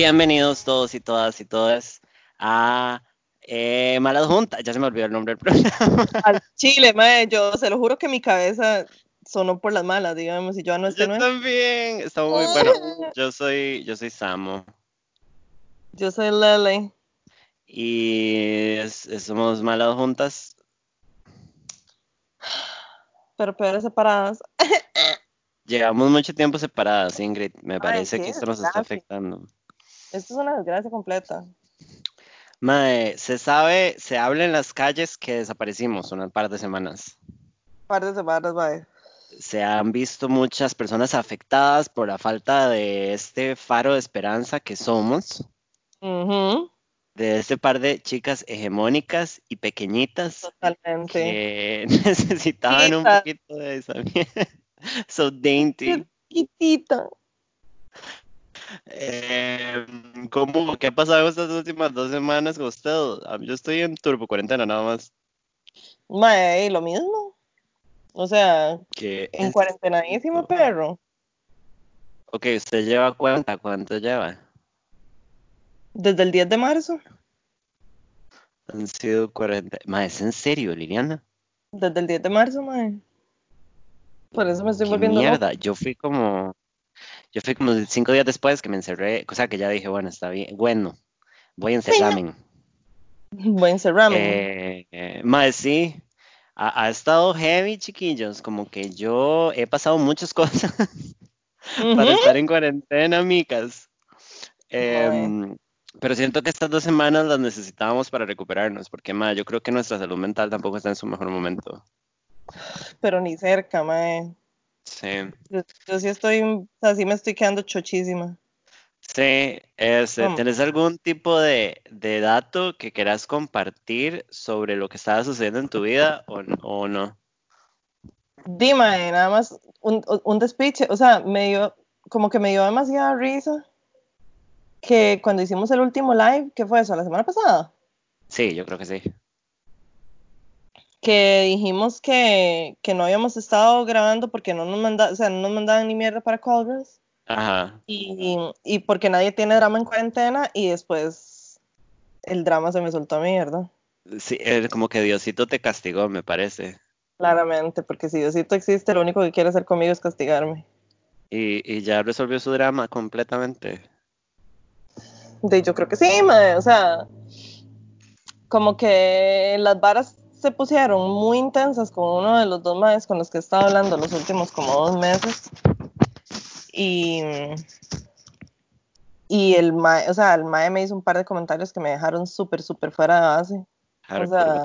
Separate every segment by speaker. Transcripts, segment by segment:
Speaker 1: Bienvenidos todos y todas y todas a eh, Malas Juntas. Ya se me olvidó el nombre del programa.
Speaker 2: Al Chile, mae, yo se lo juro que mi cabeza sonó por las malas, digamos, y yo no este
Speaker 1: Yo también. Está muy bueno. Yo soy, yo soy Samo.
Speaker 2: Yo soy Lele.
Speaker 1: Y es- es- somos Malas Juntas.
Speaker 2: Pero peores separadas.
Speaker 1: Llevamos mucho tiempo separadas, Ingrid. Me parece que esto nos está afectando.
Speaker 2: Esto es una desgracia completa.
Speaker 1: Mae, se sabe, se habla en las calles que desaparecimos un par de semanas.
Speaker 2: par de semanas, mae.
Speaker 1: Se han visto muchas personas afectadas por la falta de este faro de esperanza que somos, de este par de chicas hegemónicas y pequeñitas
Speaker 2: Totalmente.
Speaker 1: que necesitaban un poquito de esa mierda. So dainty.
Speaker 2: Chiquitita.
Speaker 1: Eh, ¿cómo, ¿Qué ha pasado estas últimas dos semanas con usted? Ah, Yo estoy en turbo cuarentena nada más.
Speaker 2: Mae, lo mismo. O sea,
Speaker 1: Que
Speaker 2: en cuarentenadísimo, perro.
Speaker 1: Ok, usted lleva cuenta, ¿cuánto lleva?
Speaker 2: Desde el 10 de marzo.
Speaker 1: Han sido 40. Ma, ¿es en serio, Liliana?
Speaker 2: Desde el 10 de marzo, mae. Por eso me estoy
Speaker 1: Qué
Speaker 2: volviendo
Speaker 1: mierda. Yo fui como. Yo fui como cinco días después que me encerré. O sea, que ya dije, bueno, está bien. Bueno, voy a encerrarme.
Speaker 2: Voy a encerrarme.
Speaker 1: Eh, eh, mae, sí. Ha, ha estado heavy, chiquillos. Como que yo he pasado muchas cosas para estar en cuarentena, amigas.
Speaker 2: Mae.
Speaker 1: Em, pero siento que estas dos semanas las necesitábamos para recuperarnos, porque mae, yo creo que nuestra salud mental tampoco está en su mejor momento.
Speaker 2: Pero ni cerca, mae.
Speaker 1: Sí.
Speaker 2: Yo, yo sí estoy, o sea, sí me estoy quedando chochísima.
Speaker 1: Sí, este. ¿tenés algún tipo de, de dato que quieras compartir sobre lo que estaba sucediendo en tu vida o, o no?
Speaker 2: Dime, nada más un, un despiche, o sea, me dio, como que me dio demasiada risa que cuando hicimos el último live, ¿qué fue eso? ¿La semana pasada?
Speaker 1: Sí, yo creo que sí.
Speaker 2: Que dijimos que, que no habíamos estado grabando porque no nos mandaban, o sea, no nos mandaban ni mierda para Callgirls
Speaker 1: Ajá.
Speaker 2: y, y porque nadie tiene drama en cuarentena y después el drama se me soltó a mí, ¿verdad?
Speaker 1: Sí, es como que Diosito te castigó, me parece.
Speaker 2: Claramente, porque si Diosito existe, lo único que quiere hacer conmigo es castigarme.
Speaker 1: Y, y ya resolvió su drama completamente.
Speaker 2: De, yo creo que sí, mae, o sea, como que las varas se pusieron muy intensas con uno de los dos maes con los que he estado hablando los últimos como dos meses. Y, y el mae, o sea, el mae me hizo un par de comentarios que me dejaron súper, súper fuera de base. Sea.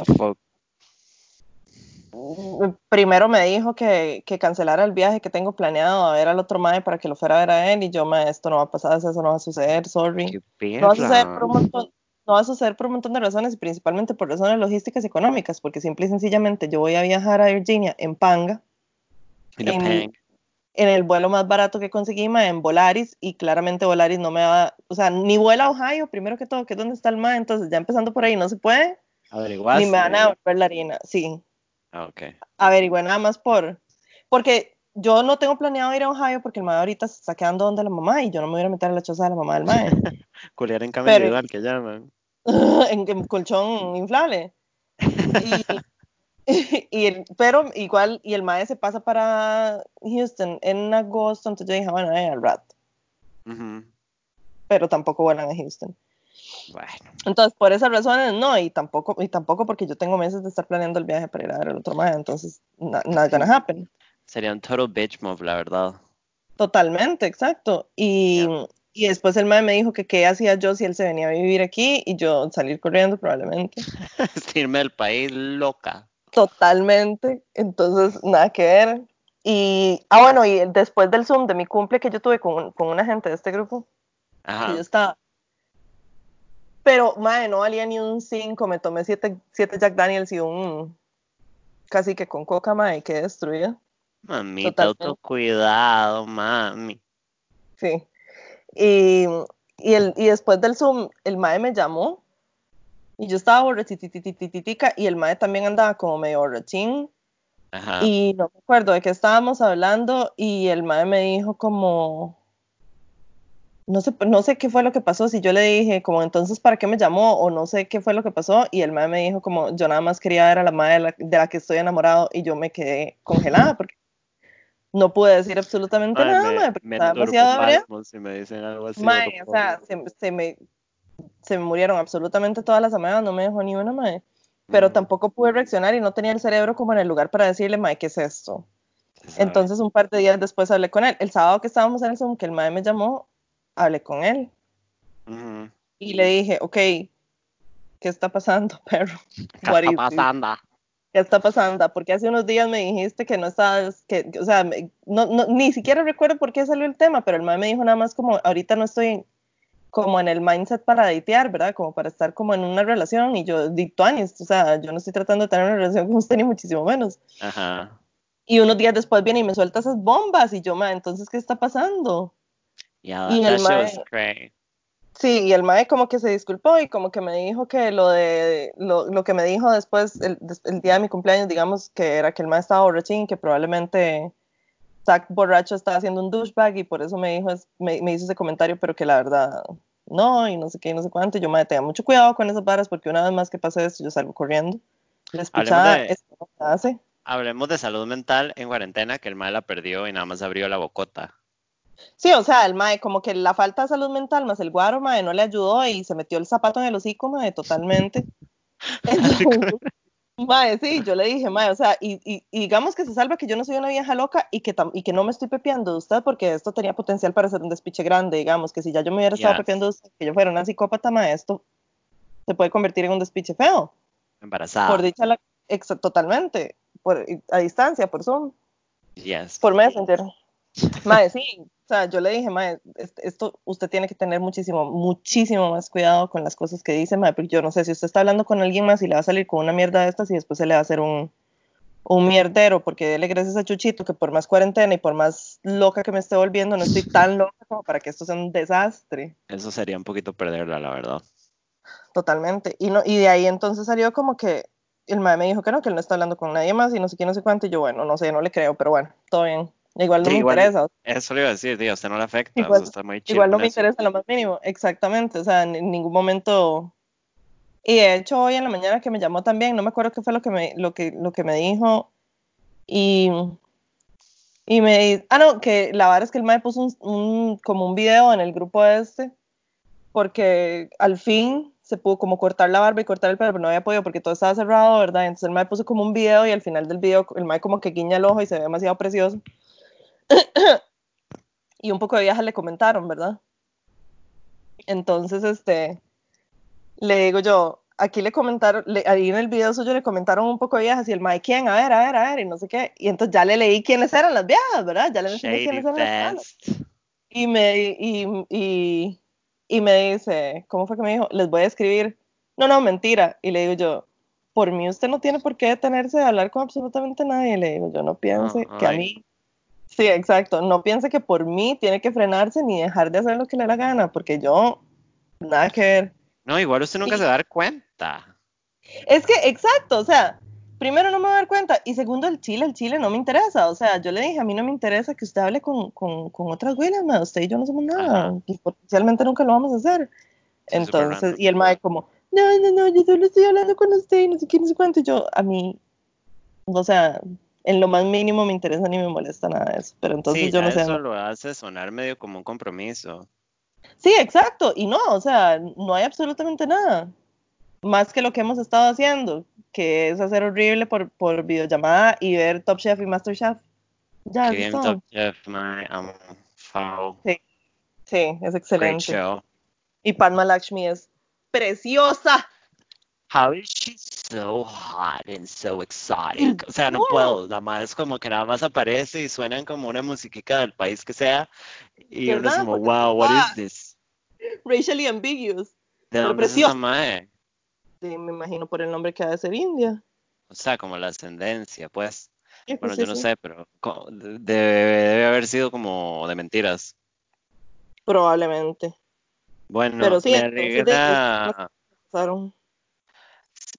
Speaker 2: Primero me dijo que, que cancelara el viaje que tengo planeado a ver al otro mae para que lo fuera a ver a él y yo, mae, esto no va a pasar, eso no va a suceder, sorry. No va a suceder por un montón, no va a suceder por un montón de razones y principalmente por razones logísticas y económicas, porque simple y sencillamente yo voy a viajar a Virginia en Panga, en- el vuelo más barato que conseguí, ma, en Volaris, y claramente Volaris no me va, o sea, ni vuela a Ohio, primero que todo, que es donde está el ma, entonces ya empezando por ahí no se puede,
Speaker 1: ¿Averiguaste?
Speaker 2: ni me van a devolver la harina, sí,
Speaker 1: Ah, ok.
Speaker 2: averigüé nada más por, porque yo no tengo planeado ir a Ohio porque el ma ahorita se está quedando donde la mamá y yo no me voy a meter a la choza de la mamá del ma.
Speaker 1: Culear en cama individual, que llaman.
Speaker 2: en, en colchón inflable. Y, y el, pero igual, y el mae se pasa para Houston en agosto, entonces yo dije, bueno, eh, al rato,
Speaker 1: Ujú.
Speaker 2: pero tampoco vuelan a Houston.
Speaker 1: Bueno,
Speaker 2: Entonces, por esas razones, no, y tampoco, y tampoco porque yo tengo meses de estar planeando el viaje para ir a ver al otro mae, entonces, na- not gonna happen.
Speaker 1: Sería un total bitch move, la verdad.
Speaker 2: Totalmente, exacto. Y, y después el mae me dijo que qué hacía yo si él se venía a vivir aquí y yo salir corriendo probablemente.
Speaker 1: Irme del país loca.
Speaker 2: Totalmente. Entonces, nada que ver. Y, ah, bueno, y después del Zoom de mi cumple que yo tuve con, con una gente de este grupo, que yo
Speaker 1: Ajá.
Speaker 2: estaba. Pero, madre, no valía ni un 5. Me tomé 7 Jack Daniels y un. Casi que con coca, madre, quedé destruida.
Speaker 1: Mamita, autocuidado, mami.
Speaker 2: Sí. Y, y, el, y después del Zoom, el mae me llamó y yo estaba borrachititititica y el mae también andaba como medio borrachín
Speaker 1: Ajá.
Speaker 2: y no me acuerdo de qué estábamos hablando y el mae me dijo como no sé, no sé qué fue lo que pasó, si yo le dije como entonces para qué me llamó o no sé qué fue lo que pasó y el mae me dijo como yo nada más quería ver a la madre de la, que estoy enamorado y yo me quedé congelada porque no pude decir absolutamente nada,
Speaker 1: me,
Speaker 2: porque
Speaker 1: me
Speaker 2: estaba demasiado
Speaker 1: si me dicen algo así.
Speaker 2: Mae, o sea, se, se, me, se me murieron absolutamente todas las amigas, no me dejó ni una mae, pero
Speaker 1: Mm.
Speaker 2: tampoco pude reaccionar y no tenía el cerebro como en el lugar para decirle mae, ¿qué es esto? Entonces un par de días después hablé con él. El sábado que estábamos en el Zoom, que el mae me llamó, hablé con él y le dije, ok, ¿qué está pasando, perro?
Speaker 1: ¿Qué
Speaker 2: What
Speaker 1: está pasando?
Speaker 2: ¿Qué está pasando? Porque hace unos días me dijiste que no estabas, que, o sea, no, no- ni siquiera recuerdo por qué salió el tema, pero el mae me dijo nada más como, ahorita no estoy como en el mindset para datear, ¿verdad? Como para estar como en una relación y yo, dictuanis, o sea, yo no estoy tratando de tener una relación con usted ni muchísimo menos.
Speaker 1: Ajá.
Speaker 2: Y unos días después viene y me suelta esas bombas y yo, mae, entonces, ¿qué está pasando?
Speaker 1: Yeah,
Speaker 2: Y el mae-
Speaker 1: crazy.
Speaker 2: Sí, y el mae como que se disculpó y como que me dijo que lo de lo, lo que me dijo después, el, día de mi cumpleaños, digamos, que era que el mae estaba borrachín y que probablemente Zach borracho estaba haciendo un douchebag y por eso me dijo, es- me, me hizo ese comentario, pero que la verdad no, y no sé qué, y no sé cuánto. Y yo, mae, tenga mucho cuidado con esas varas porque una vez más que pase esto, yo salgo corriendo. La escuchada
Speaker 1: de-
Speaker 2: esto no se hace.
Speaker 1: Hablemos de salud mental en cuarentena, que el mal la perdió y nada más abrió la bocota.
Speaker 2: Sí, o sea, el mae, como que la falta de salud mental más el guaro, mae, no le ayudó y se metió el zapato en el hocico, mae, totalmente. Entonces, mae, sí, yo le dije, mae, o sea, y, y- y digamos que se salva que yo no soy una vieja loca y que, tam- y que no me estoy pepeando de usted porque esto tenía potencial para ser un despiche grande, digamos, que si ya yo me hubiera estado
Speaker 1: Yes.
Speaker 2: pepeando de usted, que yo fuera una psicópata, mae, esto se puede convertir en un despiche feo.
Speaker 1: Embarazada.
Speaker 2: Por dicha, la, exa- totalmente, por, a distancia, por Zoom.
Speaker 1: Yes.
Speaker 2: por Messenger. Mae, sí, o sea, yo le dije, mae, est- esto usted tiene que tener muchísimo, muchísimo más cuidado con las cosas que dice, mae, porque yo no sé si usted está hablando con alguien más y le va a salir con una mierda de estas y después se le va a hacer un, un mierdero, porque dele gracias a Chuchito que por más cuarentena y por más loca que me esté volviendo, no estoy tan loca como para que esto sea un desastre,
Speaker 1: Eso sería un poquito perderla, la verdad.
Speaker 2: totalmente. Y, no, y de ahí entonces salió como que el mae me dijo que no, que él no está hablando con nadie más y no sé qué, no sé cuánto, y yo, bueno, no sé, no le creo, pero bueno, todo bien. Igual no
Speaker 1: Sí,
Speaker 2: me
Speaker 1: igual-
Speaker 2: interesa,
Speaker 1: Eso le iba a decir, tío, a usted no le afecta,
Speaker 2: Igual-
Speaker 1: está muy
Speaker 2: Igual no me
Speaker 1: eso.
Speaker 2: interesa lo más mínimo, exactamente, o sea, en, ningún momento. Y de hecho hoy en la mañana que me llamó también, no me acuerdo qué fue lo que me, lo que, lo que me dijo y, y me di- ah no, que la verdad es que el mae puso un, un- como un video en el grupo este porque al fin se pudo como cortar la barba y cortar el pelo, pero no había podido porque todo estaba cerrado, ¿verdad? Entonces el mae puso como un video y al final del video el mae como que guiña el ojo y se ve demasiado precioso. y un poco de viejas le comentaron, ¿verdad? Entonces, este, le digo yo, aquí le comentaron, le- ahí en el video suyo le comentaron un poco de viejas y el mae, ¿quién? A ver, a ver, a ver, y no sé qué. Y entonces ya le leí quiénes eran las viejas, ¿verdad? Ya le
Speaker 1: Shady
Speaker 2: quiénes eran las viejas. Y me, y, y, y me dice, ¿cómo fue que me dijo? Les voy a escribir. No, no, mentira. Y le digo yo, por mí usted no tiene por qué detenerse de hablar con absolutamente nadie. Le digo yo, no piense que a mí Sí, exacto. No piense que por mí tiene que frenarse ni dejar de hacer lo que le da la gana, porque yo, nada que ver.
Speaker 1: No, igual usted nunca
Speaker 2: Y-
Speaker 1: se va a dar cuenta.
Speaker 2: Es que, exacto, o sea, primero no me voy a dar cuenta y segundo el chile, el chile no me interesa. O sea, yo le dije, a mí no me interesa que usted hable con, con, con otras güilas, ma, usted y yo no somos nada,
Speaker 1: Ajá.
Speaker 2: y potencialmente nunca lo vamos a hacer.
Speaker 1: Sí,
Speaker 2: Entonces, y el mae como, no, no, no, yo solo estoy hablando con usted y no sé qué, no sé cuánto. Y yo, a mí, o sea, en lo más mínimo me interesa ni me molesta nada de eso. Pero entonces
Speaker 1: sí,
Speaker 2: yo no sé.
Speaker 1: eso lo hace sonar medio como un compromiso.
Speaker 2: Sí, exacto. Y no, o sea, no hay absolutamente nada más que lo que hemos estado haciendo, que es hacer horrible por, por videollamada y ver Top Chef y Master Chef. Ya,
Speaker 1: Qué bien. Top Chef, my, um.
Speaker 2: Sí, sí, es
Speaker 1: Great
Speaker 2: excelente.
Speaker 1: show.
Speaker 2: Y Padma Lakshmi es preciosa.
Speaker 1: How is she so hot and so exotic? O sea, no puedo, nada más es como que nada más aparece y suenan como una musiquita del país que sea y uno es como, wow, what is
Speaker 2: toda-
Speaker 1: this?
Speaker 2: Racially ambiguous.
Speaker 1: ¿De
Speaker 2: Pero
Speaker 1: dónde es
Speaker 2: preciosa.
Speaker 1: esa mae?
Speaker 2: Sí, me imagino por el nombre que ha de ser India.
Speaker 1: O sea, como la ascendencia, pues.
Speaker 2: Sí,
Speaker 1: Bueno,
Speaker 2: sí,
Speaker 1: yo no
Speaker 2: sí.
Speaker 1: sé, pero debe, debe haber sido como de mentiras.
Speaker 2: Probablemente.
Speaker 1: Bueno,
Speaker 2: Pero sí,
Speaker 1: me alegra.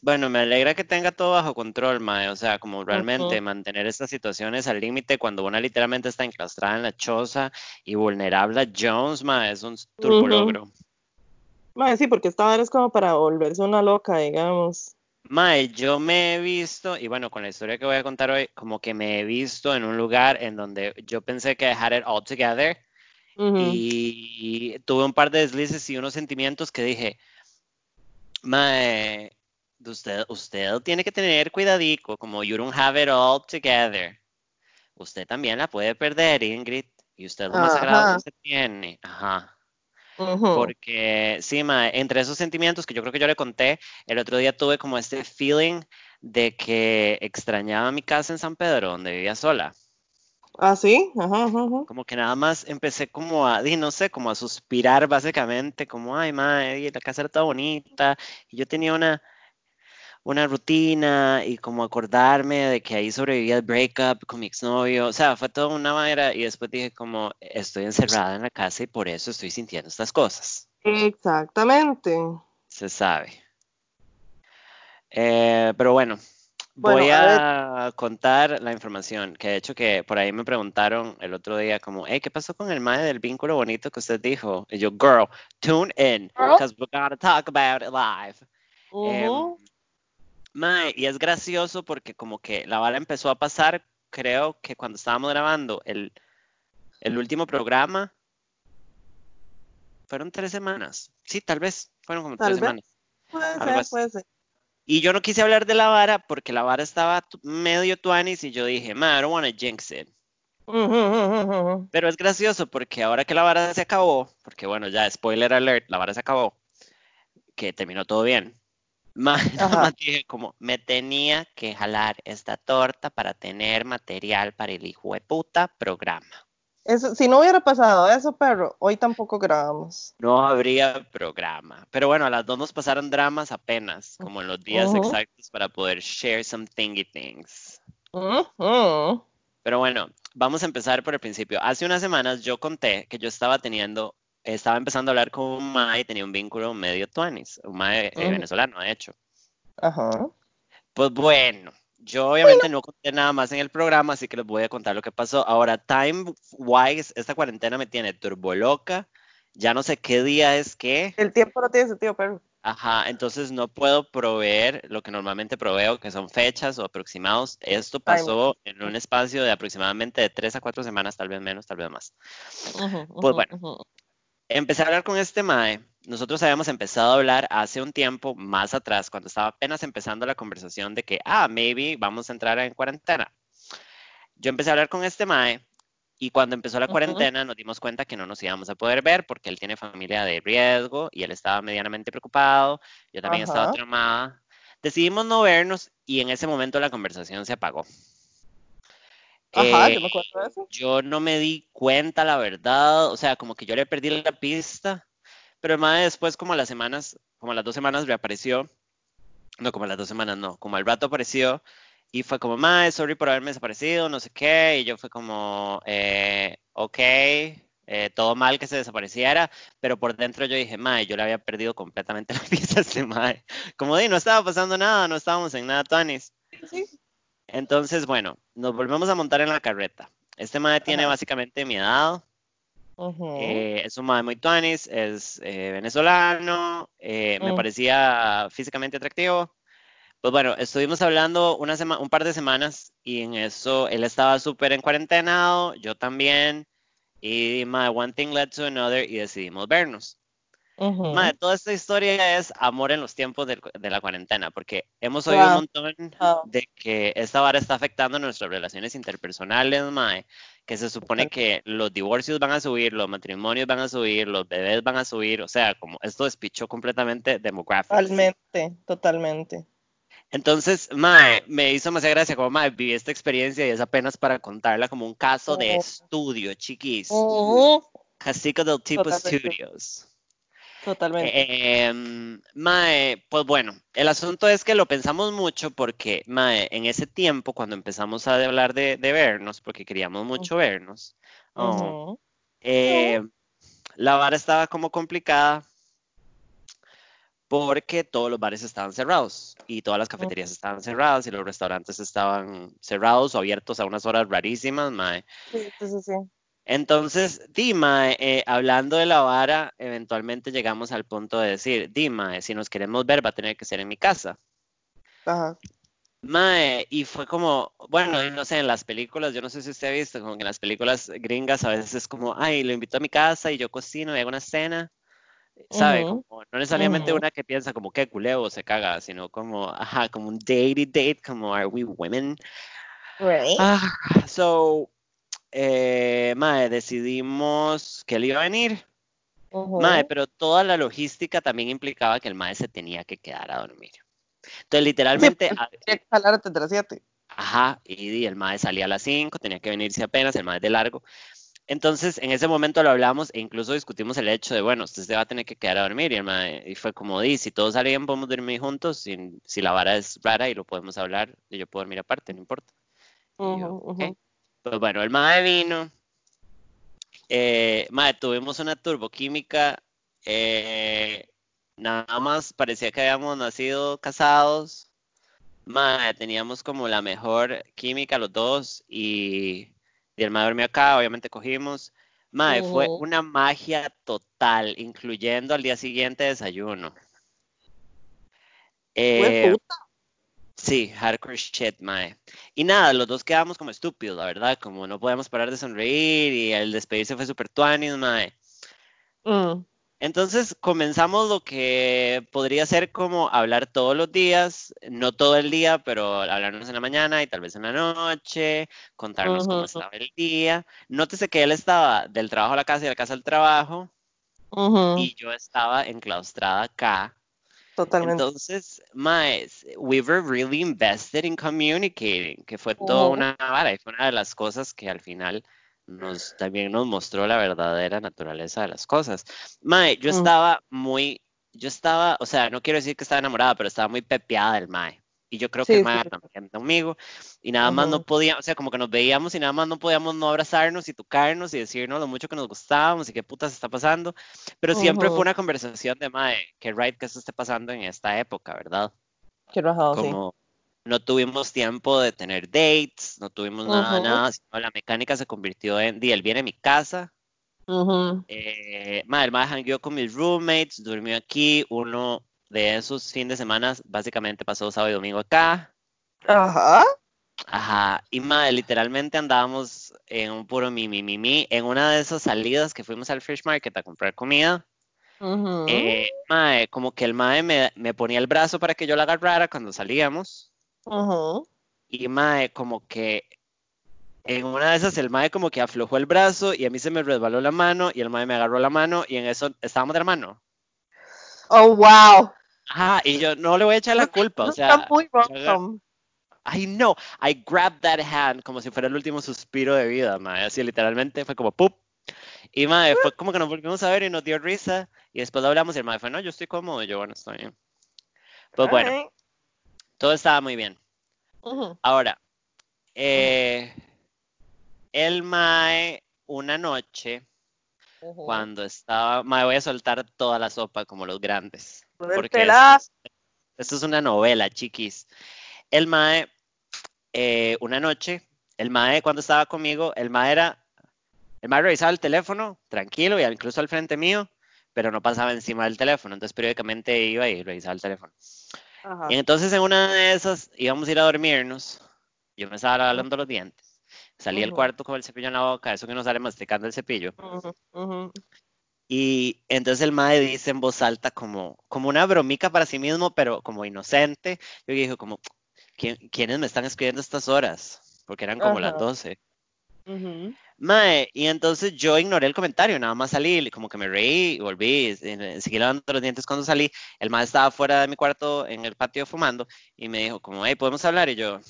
Speaker 1: Bueno, me alegra que tenga todo bajo control, Mae. O sea, como realmente mantener estas situaciones al límite cuando una literalmente está enclaustrada en la choza y vulnerable a Jones, Mae, es un turbo logro.
Speaker 2: Mae, sí, porque esta vez es como para volverse una loca, digamos.
Speaker 1: Mae, yo me he visto, y bueno, con la historia que voy a contar hoy, como que me he visto en un lugar en donde yo pensé que had it all together y tuve un par de deslices y unos sentimientos que dije, Mae, usted, usted tiene que tener cuidadico, como you don't have it all together. Usted también la puede perder, Ingrid, y usted lo más sagrado que usted tiene. Ajá. Porque, sí, entre esos sentimientos que yo creo que yo le conté, el otro día tuve como este feeling de que extrañaba mi casa en San Pedro, donde vivía sola.
Speaker 2: Ah, sí, ajá,
Speaker 1: Como que nada más empecé como a, no sé, como a suspirar básicamente, como, ay, madre, la casa era toda bonita, y yo tenía una, una rutina y como acordarme de que ahí sobrevivía el breakup con mi exnovio, o sea, fue toda una manera y después dije como estoy encerrada en la casa y por eso estoy sintiendo estas cosas.
Speaker 2: Exactamente.
Speaker 1: Se sabe. Eh, pero bueno, voy a, contar la información, que de hecho que por ahí me preguntaron el otro día como, hey, ¿qué pasó con el mae del vínculo bonito que usted dijo? Y yo, girl, tune in, because we're gonna talk about it live. Uh Mae, y es gracioso porque como que la bala empezó a pasar, creo que cuando estábamos grabando el, último programa, fueron tres semanas. Sí, tal vez, fueron como tres semanas.
Speaker 2: Puede ser, puede ser.
Speaker 1: Y yo no quise hablar de la vara porque la vara estaba medio tuanis y yo dije, man, I don't want to jinx it. Pero es gracioso porque ahora que la vara se acabó, porque bueno, ya spoiler alert, la vara se acabó, que terminó todo bien. Más, dije como, me tenía que jalar esta torta para tener material para el hijo de puta programa.
Speaker 2: Eso, si no hubiera pasado eso, pero hoy tampoco grabamos.
Speaker 1: No habría programa. Pero bueno, a las dos nos pasaron dramas apenas, como en los días exactos para poder share some thingy things. Pero bueno, vamos a empezar por el principio. Hace unas semanas yo conté que yo estaba teniendo estaba empezando a hablar con un mae y tenía un vínculo medio tuanis, un mae eh, venezolano, de hecho.
Speaker 2: Ajá.
Speaker 1: Pues bueno, yo obviamente no conté nada más en el programa, así que les voy a contar lo que pasó. Ahora, time wise, esta cuarentena me tiene turbo loca. Ya no sé qué día es qué.
Speaker 2: El tiempo no tiene sentido, pero.
Speaker 1: Ajá, entonces no puedo proveer lo que normalmente proveo, que son fechas o aproximados. Esto pasó en un espacio de aproximadamente de tres a cuatro semanas, tal vez menos, tal vez más. pues bueno, empecé a hablar con este Mae. Nosotros habíamos empezado a hablar hace un tiempo más atrás, cuando estaba apenas empezando la conversación de que, ah, maybe vamos a entrar en cuarentena. Yo empecé a hablar con este Mae y cuando empezó la cuarentena nos dimos cuenta que no nos íbamos a poder ver porque él tiene familia de riesgo y él estaba medianamente preocupado. Yo también estaba traumada. Decidimos no vernos y en ese momento la conversación se apagó.
Speaker 2: Ajá, yo me acuerdo de eso.
Speaker 1: Yo no me di cuenta, la verdad, o sea, como que yo le perdí la pista, pero el madre después, como las semanas, como las dos semanas reapareció, no, como las dos semanas, no, como al rato apareció, y fue como, madre, sorry por haberme desaparecido, no sé qué, y yo fue como, eh, ok, eh, todo mal que se desapareciera, pero por dentro yo dije, madre, yo le había perdido completamente la pista a este madre. Como di, no estaba pasando nada, no estábamos en nada, Tonis. Sí, entonces, bueno, nos volvemos a montar en la carreta. Este madre tiene básicamente mi edad. Eh, es un madre muy tuanis, es eh, venezolano, eh, me mm. parecía físicamente atractivo. Pues bueno, estuvimos hablando una un par de semanas y en eso él estaba súper en cuarentenado, yo también. Y my one thing led to another y decidimos vernos toda esta historia es amor en los tiempos de, la cuarentena, porque hemos oído un montón de que esta vara está afectando nuestras relaciones interpersonales, mae, que se supone que los divorcios van a subir, los matrimonios van a subir, los bebés van a subir, o sea, como esto despichó completamente demográfico.
Speaker 2: Totalmente, totalmente.
Speaker 1: Entonces, mae, me hizo demasiada gracia como, mae, viví esta experiencia y es apenas para contarla como un caso de estudio, chiquis. Uh del tipo Studios.
Speaker 2: Totalmente.
Speaker 1: Em, mae, pues bueno, el asunto es que lo pensamos mucho porque, Mae, en ese tiempo, cuando empezamos a hablar de, vernos, porque queríamos mucho vernos, oh, eh, la vara estaba como complicada porque todos los bares estaban cerrados y todas las cafeterías estaban cerradas y los restaurantes estaban cerrados o abiertos a unas horas rarísimas, mae.
Speaker 2: Sí, sí.
Speaker 1: Entonces, Dima, eh, hablando de la vara, eventualmente llegamos al punto de decir, Dima, si nos queremos ver va a tener que ser en mi casa.
Speaker 2: Ajá.
Speaker 1: Mae, y fue como, bueno, no sé, en las películas, yo no sé si usted ha visto, como que en las películas gringas a veces es como, ay, lo invito a mi casa y yo cocino y hago una cena, ¿sabe? Como, no necesariamente
Speaker 2: ujú.
Speaker 1: una que piensa como que culeo se caga, sino como, ajá, como un date date, como are we women?
Speaker 2: Right.
Speaker 1: Ah, so, eh, mae, decidimos que él iba a venir. Mae,
Speaker 2: Ujú.
Speaker 1: pero toda la logística también implicaba que el mae se tenía que quedar a dormir. Entonces, literalmente,
Speaker 2: tenía que jalar hasta las 7.
Speaker 1: ajá, y el mae salía a las 5, tenía que venirse apenas, el es de largo. Entonces, en ese momento lo hablamos e incluso discutimos el hecho de, bueno, usted se va a tener que quedar a dormir. Y, el mae- y fue como, di, si todos sale bien, podemos dormir juntos. Si, si la vara es rara y lo podemos hablar, y yo puedo dormir aparte, no importa. Y yo,
Speaker 2: Ujú,
Speaker 1: ok.
Speaker 2: ujú.
Speaker 1: Pues bueno, el mae vino. Eh, mae, tuvimos una turboquímica. eh, nada más parecía que habíamos nacido casados. Mae, teníamos como la mejor química los dos. Y, y el mae dormía acá, obviamente cogimos. Mae, fue
Speaker 2: Ujú.
Speaker 1: una magia total, incluyendo al día siguiente desayuno.
Speaker 2: Fue
Speaker 1: Eh,
Speaker 2: puta.
Speaker 1: Sí, hardcore shit, mae. Y nada, los dos quedamos como estúpidos, la verdad, como no podíamos parar de sonreír y el despedirse fue súper tuanis, mae.
Speaker 2: Mm,
Speaker 1: Entonces comenzamos lo que podría ser como hablar todos los días, no todo el día, pero hablarnos en la mañana y tal vez en la noche, contarnos cómo estaba el día. Nótese que él estaba del trabajo a la casa y de la casa al trabajo y yo estaba enclaustrada acá
Speaker 2: Totalmente.
Speaker 1: Entonces, Maes, we were really invested in communicating, que fue toda
Speaker 2: Ujú,
Speaker 1: una vara y fue una de las cosas que al final nos también nos mostró la verdadera naturaleza de las cosas. Mae, yo
Speaker 2: mm,
Speaker 1: estaba muy, yo estaba, o sea, no quiero decir que estaba enamorada, pero estaba muy pepeada del Mae. Y yo creo que el
Speaker 2: Sí, sí,
Speaker 1: Mae
Speaker 2: sí.
Speaker 1: también conmigo. Y nada más no
Speaker 2: Ujú,
Speaker 1: podía, o sea, como que nos veíamos y nada más no podíamos no abrazarnos y tocarnos y decirnos lo mucho que nos gustábamos y qué putas está pasando. Pero siempre fue una conversación de, mae, qué right que esto esté pasando en esta época, ¿verdad?
Speaker 2: Qué rajado, sí.
Speaker 1: Como no tuvimos tiempo de tener dates, no tuvimos nada,
Speaker 2: Ujú,
Speaker 1: nada, sino la mecánica se convirtió en, di, él viene a mi casa,
Speaker 2: ujú.
Speaker 1: eh, mae, el mae hangueó con mis roommates, durmió aquí, uno de esos fines de semana básicamente pasó sábado y domingo acá,
Speaker 2: Ajá.
Speaker 1: ajá, y mae, literalmente andábamos en un puro mi, mi, mi, mi, en una de esas salidas que fuimos al Fish Market a comprar comida,
Speaker 2: Ujú,
Speaker 1: Eh, mae, como que el mae me, me ponía el brazo para que yo la agarrara cuando salíamos.
Speaker 2: ujú.
Speaker 1: Y mae, como que en una de esas el mae como que aflojó el brazo y a mí se me resbaló la mano y el mae me agarró la mano y en eso estábamos de la mano.
Speaker 2: Oh, wow.
Speaker 1: Ajá, y yo no le voy a echar la culpa, o
Speaker 2: está
Speaker 1: sea,
Speaker 2: muy
Speaker 1: yo agar-
Speaker 2: random.
Speaker 1: I know, I grabbed that hand como si fuera el último suspiro de vida, mae, así literalmente fue como ¡pup! Y mae, fue como que nos volvimos a ver y nos dio risa y después hablamos y el mae fue, no, yo estoy cómodo, y yo bueno, estoy bien. Pues bueno, todo estaba muy bien. Ahora, eh, el Mae, una noche, cuando estaba, Mae, voy a soltar toda la sopa como los grandes, porque esto es, esto es una novela, chiquis. El Mae, eh, una noche, el Mae cuando estaba conmigo, el Mae era, el Mae revisaba el teléfono, tranquilo, y incluso al frente mío, pero no pasaba encima del teléfono, entonces periódicamente iba y revisaba el teléfono. Y entonces en una de esas íbamos a ir a dormirnos, yo me estaba lavando los dientes, salí del
Speaker 2: ujú,
Speaker 1: cuarto con el cepillo en la boca, eso que no sale masticando el cepillo,
Speaker 2: ujú.
Speaker 1: Y entonces el mae dice en voz alta como, como una bromica para sí mismo, pero como inocente, yo dije como, ¿quién, ¿quiénes me están escribiendo estas horas? Porque eran como las
Speaker 2: Ajá.
Speaker 1: 12.
Speaker 2: ujú,
Speaker 1: Mae, y entonces yo ignoré el comentario, nada más salí, como que me reí, volví, seguí lavando los dientes cuando salí. El mae estaba fuera de mi cuarto en el patio fumando y me dijo como, hey, ¿podemos hablar? Y yo.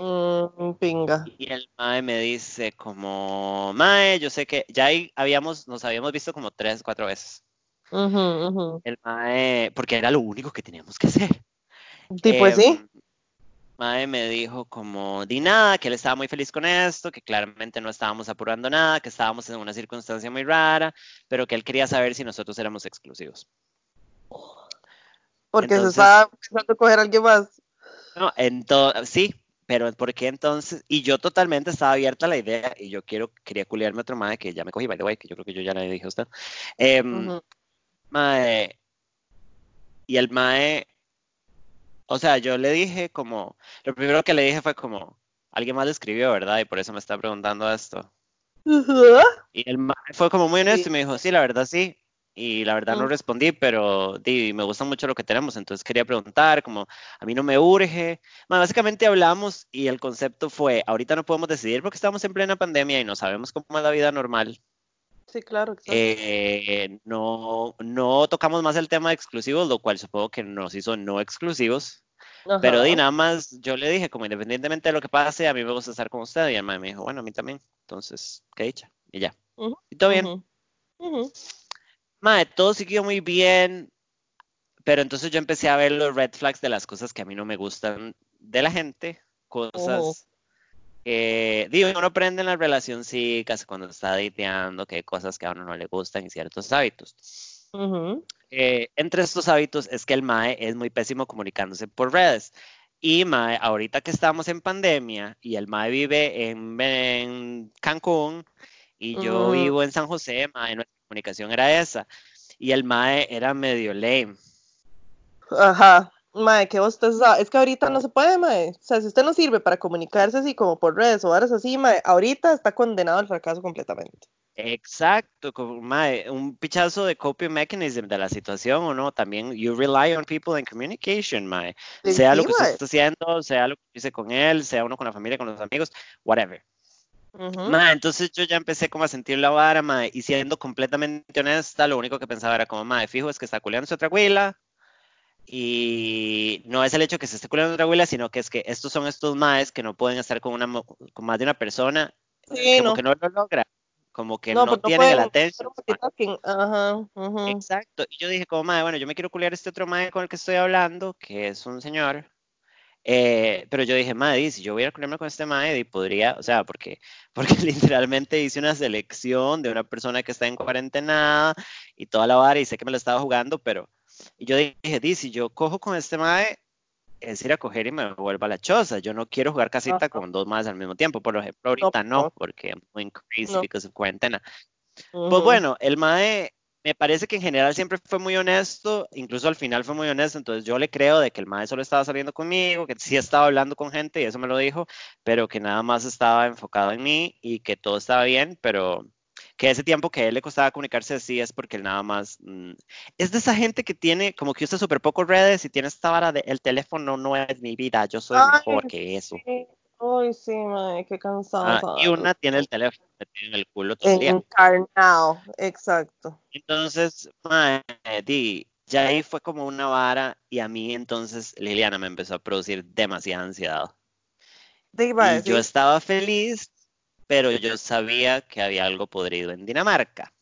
Speaker 2: Mm, pinga.
Speaker 1: Y el mae me dice como, mae, yo sé que ya ahí habíamos, nos habíamos visto como tres, cuatro veces. El mae, porque era lo único que teníamos que hacer.
Speaker 2: Sí, pues sí.
Speaker 1: Em, Mae me dijo como, di nada, que él estaba muy feliz con esto, que claramente no estábamos apurando nada, que estábamos en una circunstancia muy rara, pero que él quería saber si nosotros éramos exclusivos.
Speaker 2: Porque se estaba pensando coger a alguien más.
Speaker 1: No, entonces, sí, pero ¿por qué entonces? Y yo totalmente estaba abierta a la idea y yo quiero, quería culiarme a otro mae que ya me cogí, by the way, que yo creo que yo ya le dije a usted. Em, mae, y el mae, o sea, yo le dije como, lo primero que le dije fue como, alguien más le escribió, ¿verdad? Y por eso me está preguntando esto. Y el mae fue como muy honesto y me dijo, sí, la verdad sí y la verdad no respondí, pero di, me gusta mucho lo que tenemos, entonces quería preguntar, como a mí no me urge. básicamente hablamos y el concepto fue, ahorita no podemos decidir porque estamos en plena pandemia y no sabemos cómo es la vida normal.
Speaker 2: Sí, claro.
Speaker 1: Eh, no, no tocamos más el tema de exclusivos, lo cual supongo que nos hizo no exclusivos. Pero di, nada más, yo le dije, como independientemente de lo que pase, a mí me gusta estar con usted. Y el me dijo, bueno, a mí también. Entonces, qué dicha. Y ya. y todo bien. Madre, todo siguió muy bien, pero entonces yo empecé a ver los red flags de las cosas que a mí no me gustan de la gente, cosas que, digo, uno aprende en la relación sí, casi cuando está dateando, que hay cosas que a uno no le gustan y ciertos hábitos. Eh, entre estos hábitos es que el MAE es muy pésimo comunicándose por redes. Y MAE, ahorita que estamos en pandemia y el MAE vive en, Cancún y yo vivo en San José, MAE, no comunicación era esa. Y el mae era medio lame.
Speaker 2: Ajá. Mae, que usted Es que ahorita no se puede, mae. O sea, si usted no sirve para comunicarse así como por redes o horas así, mae, ahorita está condenado al fracaso completamente.
Speaker 1: Exacto, mae, un pichazo de coping mechanism de la situación o no, también you rely on people in communication, mae. sea lo que usted está haciendo, sea lo que dice con él, sea uno con la familia, con los amigos, whatever entonces yo ya empecé como a sentir la vara, ma, y siendo completamente honesta, lo único que pensaba era como, ma, fijo es que está culeando otra huila, y no es el hecho que se esté culeando otra huila, sino que es que estos son estos maes que no pueden estar con, una, con más de una persona, como que no lo logra, como que no, tienen la atención. Exacto, y yo dije como, ma, bueno, yo me quiero culear este otro mae con el que estoy hablando, que es un señor, eh, pero yo dije, madre, si yo voy a culiarme con este madre, podría, o sea, porque, porque literalmente hice una selección de una persona que está en cuarentena y toda la vara y sé que me lo estaba jugando, pero y yo dije, di, si yo cojo con este madre, es ir a coger y me vuelvo a la choza. Yo no quiero jugar casita con dos más al mismo tiempo. Por ejemplo, ahorita no, porque es muy crazy porque es cuarentena. Pues bueno, el mae me parece que en general siempre fue muy honesto, incluso al final fue muy honesto, entonces yo le creo de que el maestro solo estaba saliendo conmigo, que sí estaba hablando con gente y eso me lo dijo, pero que nada más estaba enfocado en mí y que todo estaba bien, pero que ese tiempo que a él le costaba comunicarse así es porque él nada más mm, es de esa gente que tiene como que usa súper pocos redes y tiene esta vara de el teléfono no es mi vida, yo soy mejor que eso.
Speaker 2: Ay, sí, madre, qué cansado.
Speaker 1: Ah, y una tiene el teléfono metido en el culo
Speaker 2: todo Encarnado, exacto.
Speaker 1: Entonces, madre, di, ya ahí fue como una vara y a mí entonces Liliana me empezó a producir demasiada ansiedad. y yo estaba feliz, pero yo sabía que había algo podrido en Dinamarca.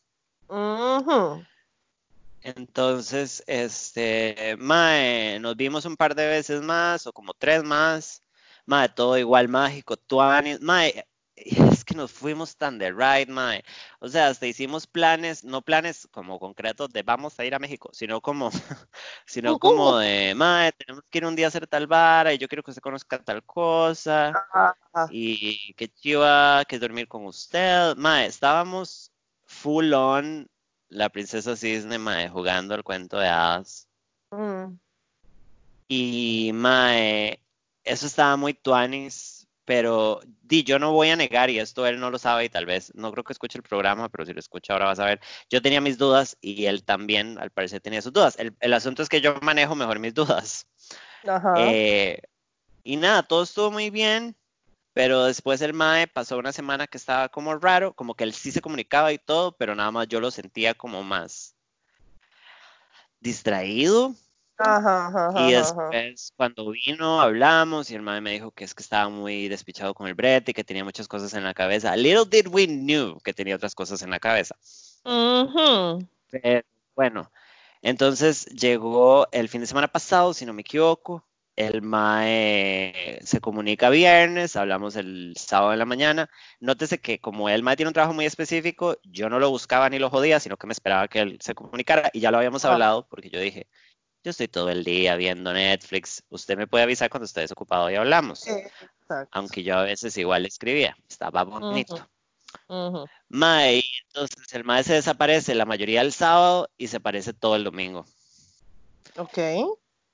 Speaker 1: Entonces, este, mae, nos vimos un par de veces más, o como tres más, mae, todo igual mágico, tuanis, mae, es que nos fuimos tan de ride, mae. O sea, hasta hicimos planes, no planes como concretos de vamos a ir a México, sino como, sino como de, mae, tenemos que ir un día a hacer tal vara y yo quiero que usted conozca tal cosa. Y que chiva, que dormir con usted. Mae, estábamos full on la princesa cisne, mae, jugando el cuento de hadas. Mm. Y mae, eso estaba muy tuanis, pero di, yo no voy a negar, y esto él no lo sabe y tal vez, no creo que escuche el programa, pero si lo escucha ahora vas a ver, yo tenía mis dudas y él también al parecer tenía sus dudas. El, asunto es que yo manejo mejor mis dudas. Ajá. Eh, y nada, todo estuvo muy bien, pero después el MAE pasó una semana que estaba como raro, como que él sí se comunicaba y todo, pero nada más yo lo sentía como más distraído y después, cuando vino, hablamos y el madre me dijo que es que estaba muy despichado con el brete y que tenía muchas cosas en la cabeza. Little did we knew que tenía otras cosas en la cabeza. bueno, entonces llegó el fin de semana pasado, si no me equivoco. El MAE se comunica viernes, hablamos el sábado en la mañana. Nótese que como el MAE tiene un trabajo muy específico, yo no lo buscaba ni lo jodía, sino que me esperaba que él se comunicara y ya lo habíamos ah. hablado porque yo dije, yo estoy todo el día viendo Netflix. Usted me puede avisar cuando esté desocupado y hablamos.
Speaker 2: Exacto.
Speaker 1: Aunque yo a veces igual escribía, estaba bonito.
Speaker 2: Ujú.
Speaker 1: Mae, entonces el mae se desaparece la mayoría del sábado y se aparece todo el domingo.
Speaker 2: Ok.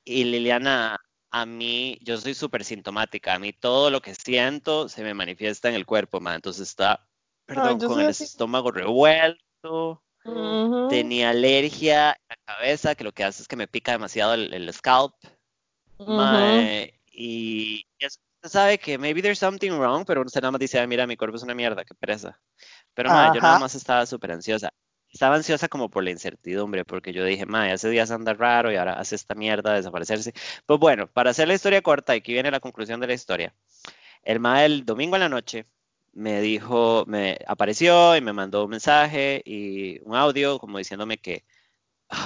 Speaker 1: Y Liliana, a mí, yo soy súper sintomática. A mí todo lo que siento se me manifiesta en el cuerpo, mae. Entonces está, perdón, con el
Speaker 2: así.
Speaker 1: estómago revuelto. Tenía alergia en la cabeza, que lo que hace es que me pica demasiado el, el scalp. Mae, y es- usted sabe que maybe there's something wrong, pero usted nada más dice, "Ay, mira, mi cuerpo es una mierda, qué pereza. Pero mae, yo nada más estaba súper ansiosa. Estaba ansiosa como por la incertidumbre, porque yo dije, mae, hace días anda raro y ahora hace esta mierda de desaparecerse. Pues bueno, para hacer la historia corta, aquí viene la conclusión de la historia. El mae el domingo en la noche me dijo, me apareció y me mandó un mensaje y un audio como diciéndome que,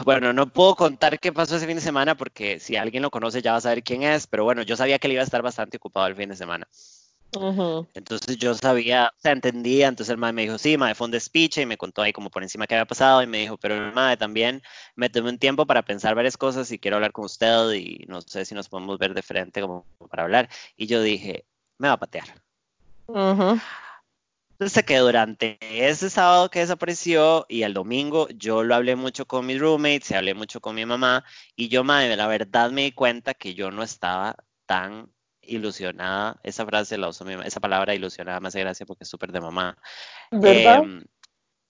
Speaker 1: bueno, no puedo contar qué pasó ese fin de semana porque si alguien lo conoce ya va a saber quién es, pero bueno, yo sabía que él iba a estar bastante ocupado el fin de semana. Entonces yo sabía, o sea, entendía, entonces el mae me dijo, sí, mae, fue un despiche y me contó ahí como por encima qué había pasado y me dijo, pero mae también me tomé un tiempo para pensar varias cosas y quiero hablar con usted y no sé si nos podemos ver de frente como para hablar. Y yo dije, me va a patear.
Speaker 2: Ujú.
Speaker 1: Entonces que durante ese sábado que desapareció y el domingo yo lo hablé mucho con mis roommates y hablé mucho con mi mamá y yo, madre, la verdad me di cuenta que yo no estaba tan ilusionada. Esa frase la uso mi mamá, esa palabra ilusionada me hace gracia porque es súper de mamá.
Speaker 2: ¿Verdad?
Speaker 1: Em,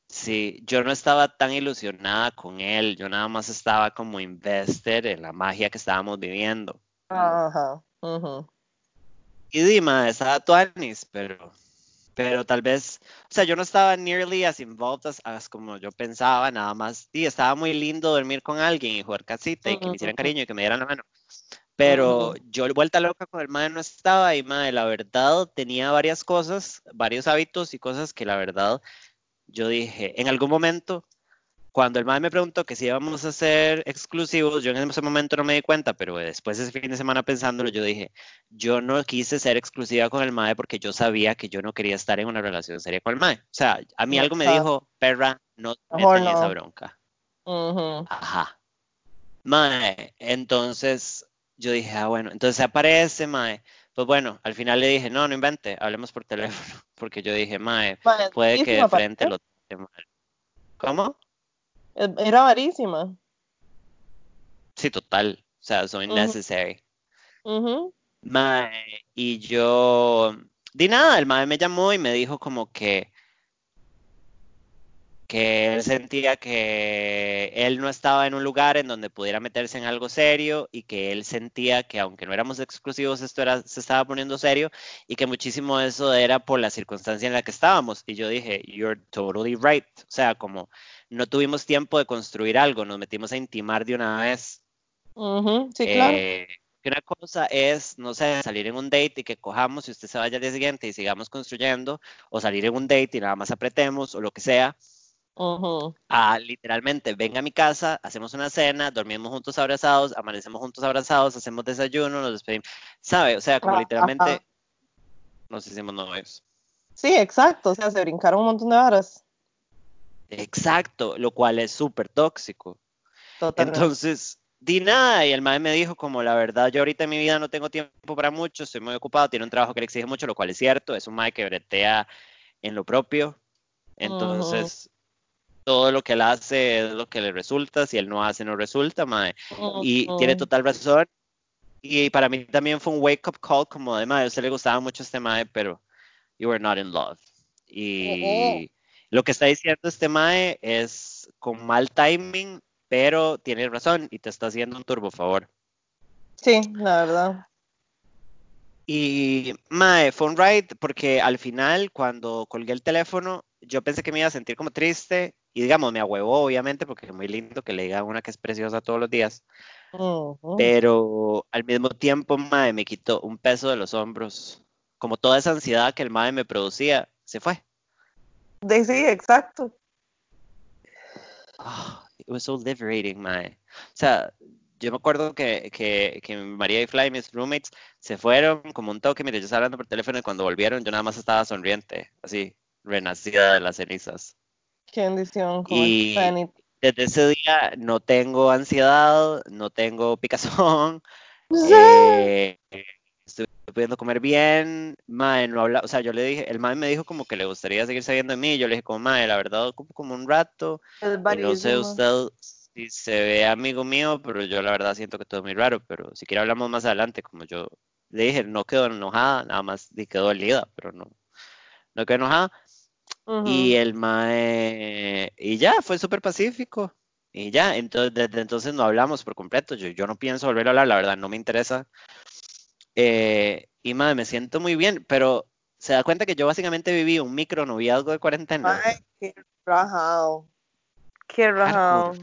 Speaker 1: sí, yo no estaba tan ilusionada con él, yo nada más estaba como invested en la magia que estábamos viviendo.
Speaker 2: Ajá.
Speaker 1: Y Dima, estaba tuanis, pero, pero tal vez, o sea, yo no estaba nearly as involved as, as como yo pensaba, nada más, y estaba muy lindo dormir con alguien y jugar casita y que me hicieran cariño y que me dieran la mano. Pero yo vuelta loca con el madre no estaba y madre, la verdad tenía varias cosas, varios hábitos y cosas que la verdad yo dije, en algún momento, cuando el madre me preguntó que si íbamos a ser exclusivos, yo en ese momento no me di cuenta, pero después ese fin de semana pensándolo, yo dije, yo no quise ser exclusiva con el mae porque yo sabía que yo no quería estar en una relación seria con el mae. O sea, a mí algo me dijo, perra, no te metas en esa bronca. Ajá. Mae, entonces yo dije, ah, bueno, entonces aparece, mae. Pues bueno, al final le dije, no, no invente, hablemos por teléfono, porque yo dije, mae, puede que de frente lo trate mal. ¿Cómo?
Speaker 2: E- Era varísima.
Speaker 1: Sí, total. O sea, soy
Speaker 2: Ujú.
Speaker 1: necessary.
Speaker 2: Ujú.
Speaker 1: Mae, y yo, di nada, el mae me llamó y me dijo como que, que él sentía que él no estaba en un lugar en donde pudiera meterse en algo serio y que él sentía que aunque no éramos exclusivos, esto era, se estaba poniendo serio y que muchísimo de eso era por la circunstancia en la que estábamos. Y yo dije, you're totally right. O sea, como no tuvimos tiempo de construir algo, nos metimos a intimar de una vez.
Speaker 2: Ujú. Sí, claro.
Speaker 1: Eh, una cosa es, no sé, salir en un date y que cojamos y usted se vaya al día siguiente y sigamos construyendo, o salir en un date y nada más apretemos, o lo que sea, a literalmente venga a mi casa, hacemos una cena, dormimos juntos abrazados, amanecemos juntos abrazados, hacemos desayuno, nos despedimos, ¿sabe? O sea, como literalmente nos hicimos novios.
Speaker 2: Sí, exacto. O sea, se brincaron un montón de varas.
Speaker 1: Exacto, lo cual es súper tóxico.
Speaker 2: Totalmente.
Speaker 1: Entonces, di nada, y el mae me dijo como la verdad, yo ahorita en mi vida no tengo tiempo para mucho, estoy muy ocupado, tiene un trabajo que le exige mucho, lo cual es cierto, es un mae que bretea en lo propio, entonces todo lo que él hace es lo que le resulta, si él no hace no resulta, mae, y tiene total razón, y para mí también fue un wake up call como de mae, a usted le gustaba mucho este mae, pero you were not in love, y lo que está diciendo este mae es con mal timing, pero tiene razón y te está haciendo un turbo favor.
Speaker 2: Sí, la verdad.
Speaker 1: Y mae, fue un ride porque al final, cuando colgué el teléfono, yo pensé que me iba a sentir como triste y digamos, me ahuevó obviamente porque es muy lindo que le diga una que es preciosa todos los días, pero al mismo tiempo, mae, me quitó un peso de los hombros, como toda esa ansiedad que el mae me producía, se fue.
Speaker 2: De, sí, exacto.
Speaker 1: Ah, it was so liberating, mae. O sea, yo me acuerdo que, que, que María y Fly, mis roommates, se fueron como un toque. Mire, yo estaba hablando por teléfono y cuando volvieron, yo nada más estaba sonriente, así, renacida de las cenizas.
Speaker 2: Qué bendición,
Speaker 1: Y desde ese día no tengo ansiedad, no tengo picazón, eh, estoy pudiendo comer bien, mae, no habla, o sea, yo le dije, el mae me dijo como que le gustaría seguir sabiendo de mí, yo le dije como, mae, la verdad ocupo como un rato, y no sé usted si se ve amigo mío, pero yo la verdad siento que todo es muy raro, pero si quiere hablamos más adelante, como yo le dije, no quedó enojada, nada más quedó dolida, pero no, no quedó enojada. Y el mae, y ya, fue súper pacífico. Y ya, entonces desde entonces no hablamos por completo. Yo, yo no pienso volver a hablar, la verdad, no me interesa. Eh, y mae, me siento muy bien, pero se da cuenta que yo básicamente viví un micro noviazgo de cuarentena.
Speaker 2: Ay, qué rajado. Qué rajado.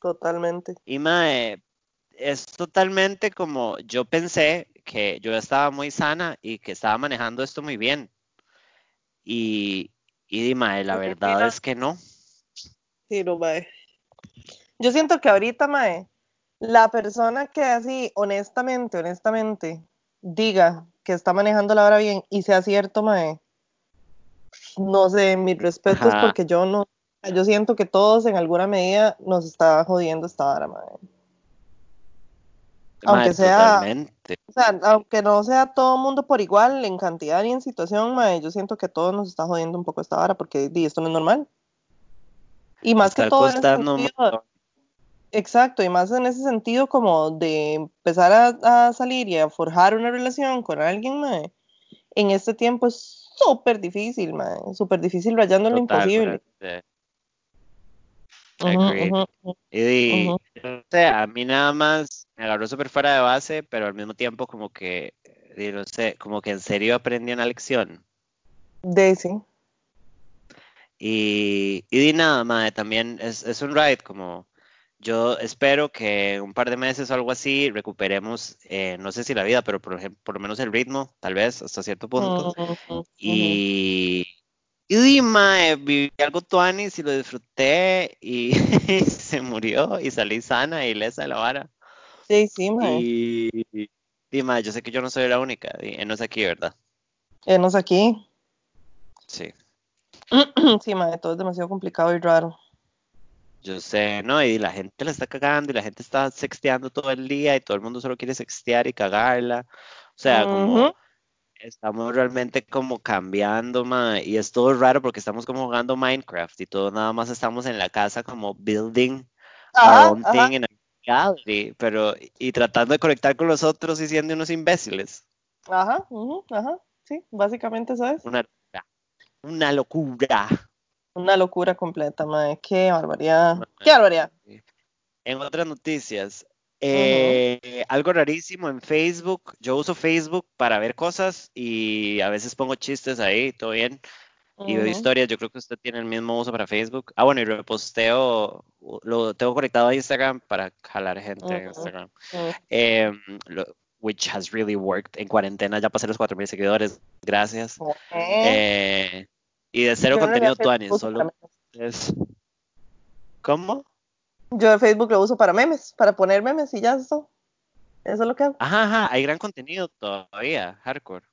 Speaker 2: Totalmente.
Speaker 1: Y mae, es totalmente como yo pensé que yo estaba muy sana y que estaba manejando esto muy bien. Y, y mae, la verdad es que no.
Speaker 2: Sí, no, mae. Yo siento que ahorita, mae, la persona que así, honestamente, honestamente, diga que está manejando la hora bien y sea cierto, mae, no sé, mis respetos porque yo no, yo siento que todos en alguna medida nos está jodiendo esta hora, mae. Aunque sea, o sea, aunque no sea todo el mundo por igual en cantidad y en situación, mae, yo siento que todos nos está jodiendo un poco esta hora porque di, esto no es normal. Y más que todo en sentido, exacto, y más en ese sentido como de empezar a, salir y a forjar una relación con alguien, mae, en este tiempo es súper difícil, mae, súper difícil rayando lo imposible.
Speaker 1: y a mí nada más me agarró súper fuera de base, pero al mismo tiempo como que, no sé, como que en serio aprendí una lección.
Speaker 2: De sí.
Speaker 1: Y, y di nada, madre, también es, es un ride como... Yo espero que un par de meses o algo así recuperemos, eh, no sé si la vida, pero por, ejemplo, por lo menos el ritmo, tal vez, hasta cierto punto. Y, y dime, viví algo tuanis y lo disfruté y, se murió y salí sana y lesa de la vara.
Speaker 2: Sí, sí, mae.
Speaker 1: Y, dime, yo sé que yo no soy la única, no es aquí, ¿verdad?
Speaker 2: no es aquí.
Speaker 1: Sí.
Speaker 2: sí, mae, todo es demasiado complicado y raro.
Speaker 1: Yo sé, ¿no? Y la gente la está cagando y la gente está sexteando todo el día y todo el mundo solo quiere sextear y cagarla. O sea, como estamos realmente como cambiando, ma, y es todo raro porque estamos como jugando Minecraft y todo nada más estamos en la casa como building our own thing in a reality, pero y tratando de conectar con los otros y siendo unos imbéciles.
Speaker 2: Ajá, ajá, sí, básicamente eso es.
Speaker 1: Una, una locura.
Speaker 2: Una locura completa, madre. Qué barbaridad. Qué barbaridad.
Speaker 1: En otras noticias, eh, algo rarísimo en Facebook. Yo uso Facebook para ver cosas y a veces pongo chistes ahí, todo bien. Y veo historias. Yo creo que usted tiene el mismo uso para Facebook. Ah, bueno, y reposteo. Lo tengo conectado a Instagram para jalar gente en Instagram. Em, which has really worked. En cuarentena ya pasé los 4.000 seguidores. Gracias. Eh, y de cero contenido Tuani. Solo es. ¿Cómo?
Speaker 2: Yo de Facebook lo uso para memes, para poner memes y ya eso. Eso es lo que hago.
Speaker 1: Ajá, ajá, hay gran contenido todavía, hardcore.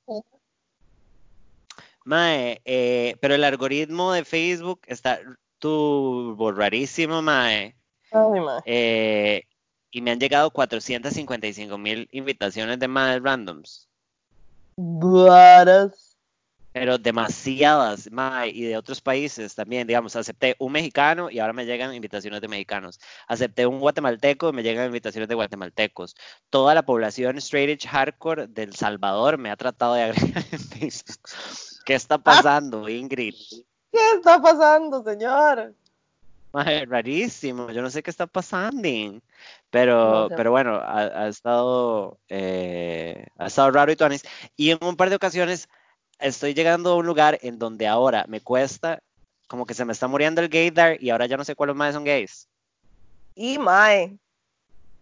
Speaker 1: Mae, eh, pero el algoritmo de Facebook está turbo rarísimo, mae.
Speaker 2: Ay, mae.
Speaker 1: Eh, y me han llegado 455 mil invitaciones de mae randoms.
Speaker 2: Buenas
Speaker 1: pero demasiadas, mae, y de otros países también, digamos, acepté un mexicano y ahora me llegan invitaciones de mexicanos, acepté un guatemalteco y me llegan invitaciones de guatemaltecos, toda la población straight edge hardcore del Salvador me ha tratado de agregar en Facebook. ¿Qué está pasando, Ingrid?
Speaker 2: ¿Qué está pasando, señor?
Speaker 1: Mae, rarísimo, yo no sé qué está pasando, pero, pero bueno, ha, estado, eh, ha estado raro y tuanis. Y en un par de ocasiones estoy llegando a un lugar en donde ahora me cuesta, como que se me está muriendo el gaydar y ahora ya no sé cuáles más son gays.
Speaker 2: Y mae.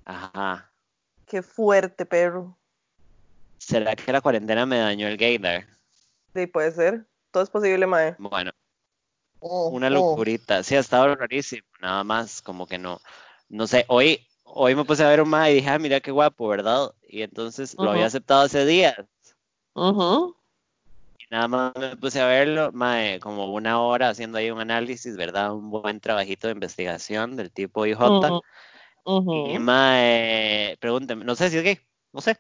Speaker 1: Ajá.
Speaker 2: Qué fuerte, perro.
Speaker 1: ¿Será que la cuarentena me dañó el gaydar?
Speaker 2: Sí, puede ser. Todo es posible, mae.
Speaker 1: Bueno. Oh, una oh. locurita. Sí, ha estado rarísimo. Nada más, como que no. No sé, hoy, hoy me puse a ver un mae y dije, ah, mira qué guapo, ¿verdad? Y entonces lo había aceptado hace días.
Speaker 2: Ajá
Speaker 1: nada más me puse a verlo, mae, como una hora haciendo ahí un análisis, ¿verdad? Un buen trabajito de investigación del tipo IJ.
Speaker 2: Ujú,
Speaker 1: Y
Speaker 2: ujú.
Speaker 1: mae, pregúnteme, no sé si es gay, no sé,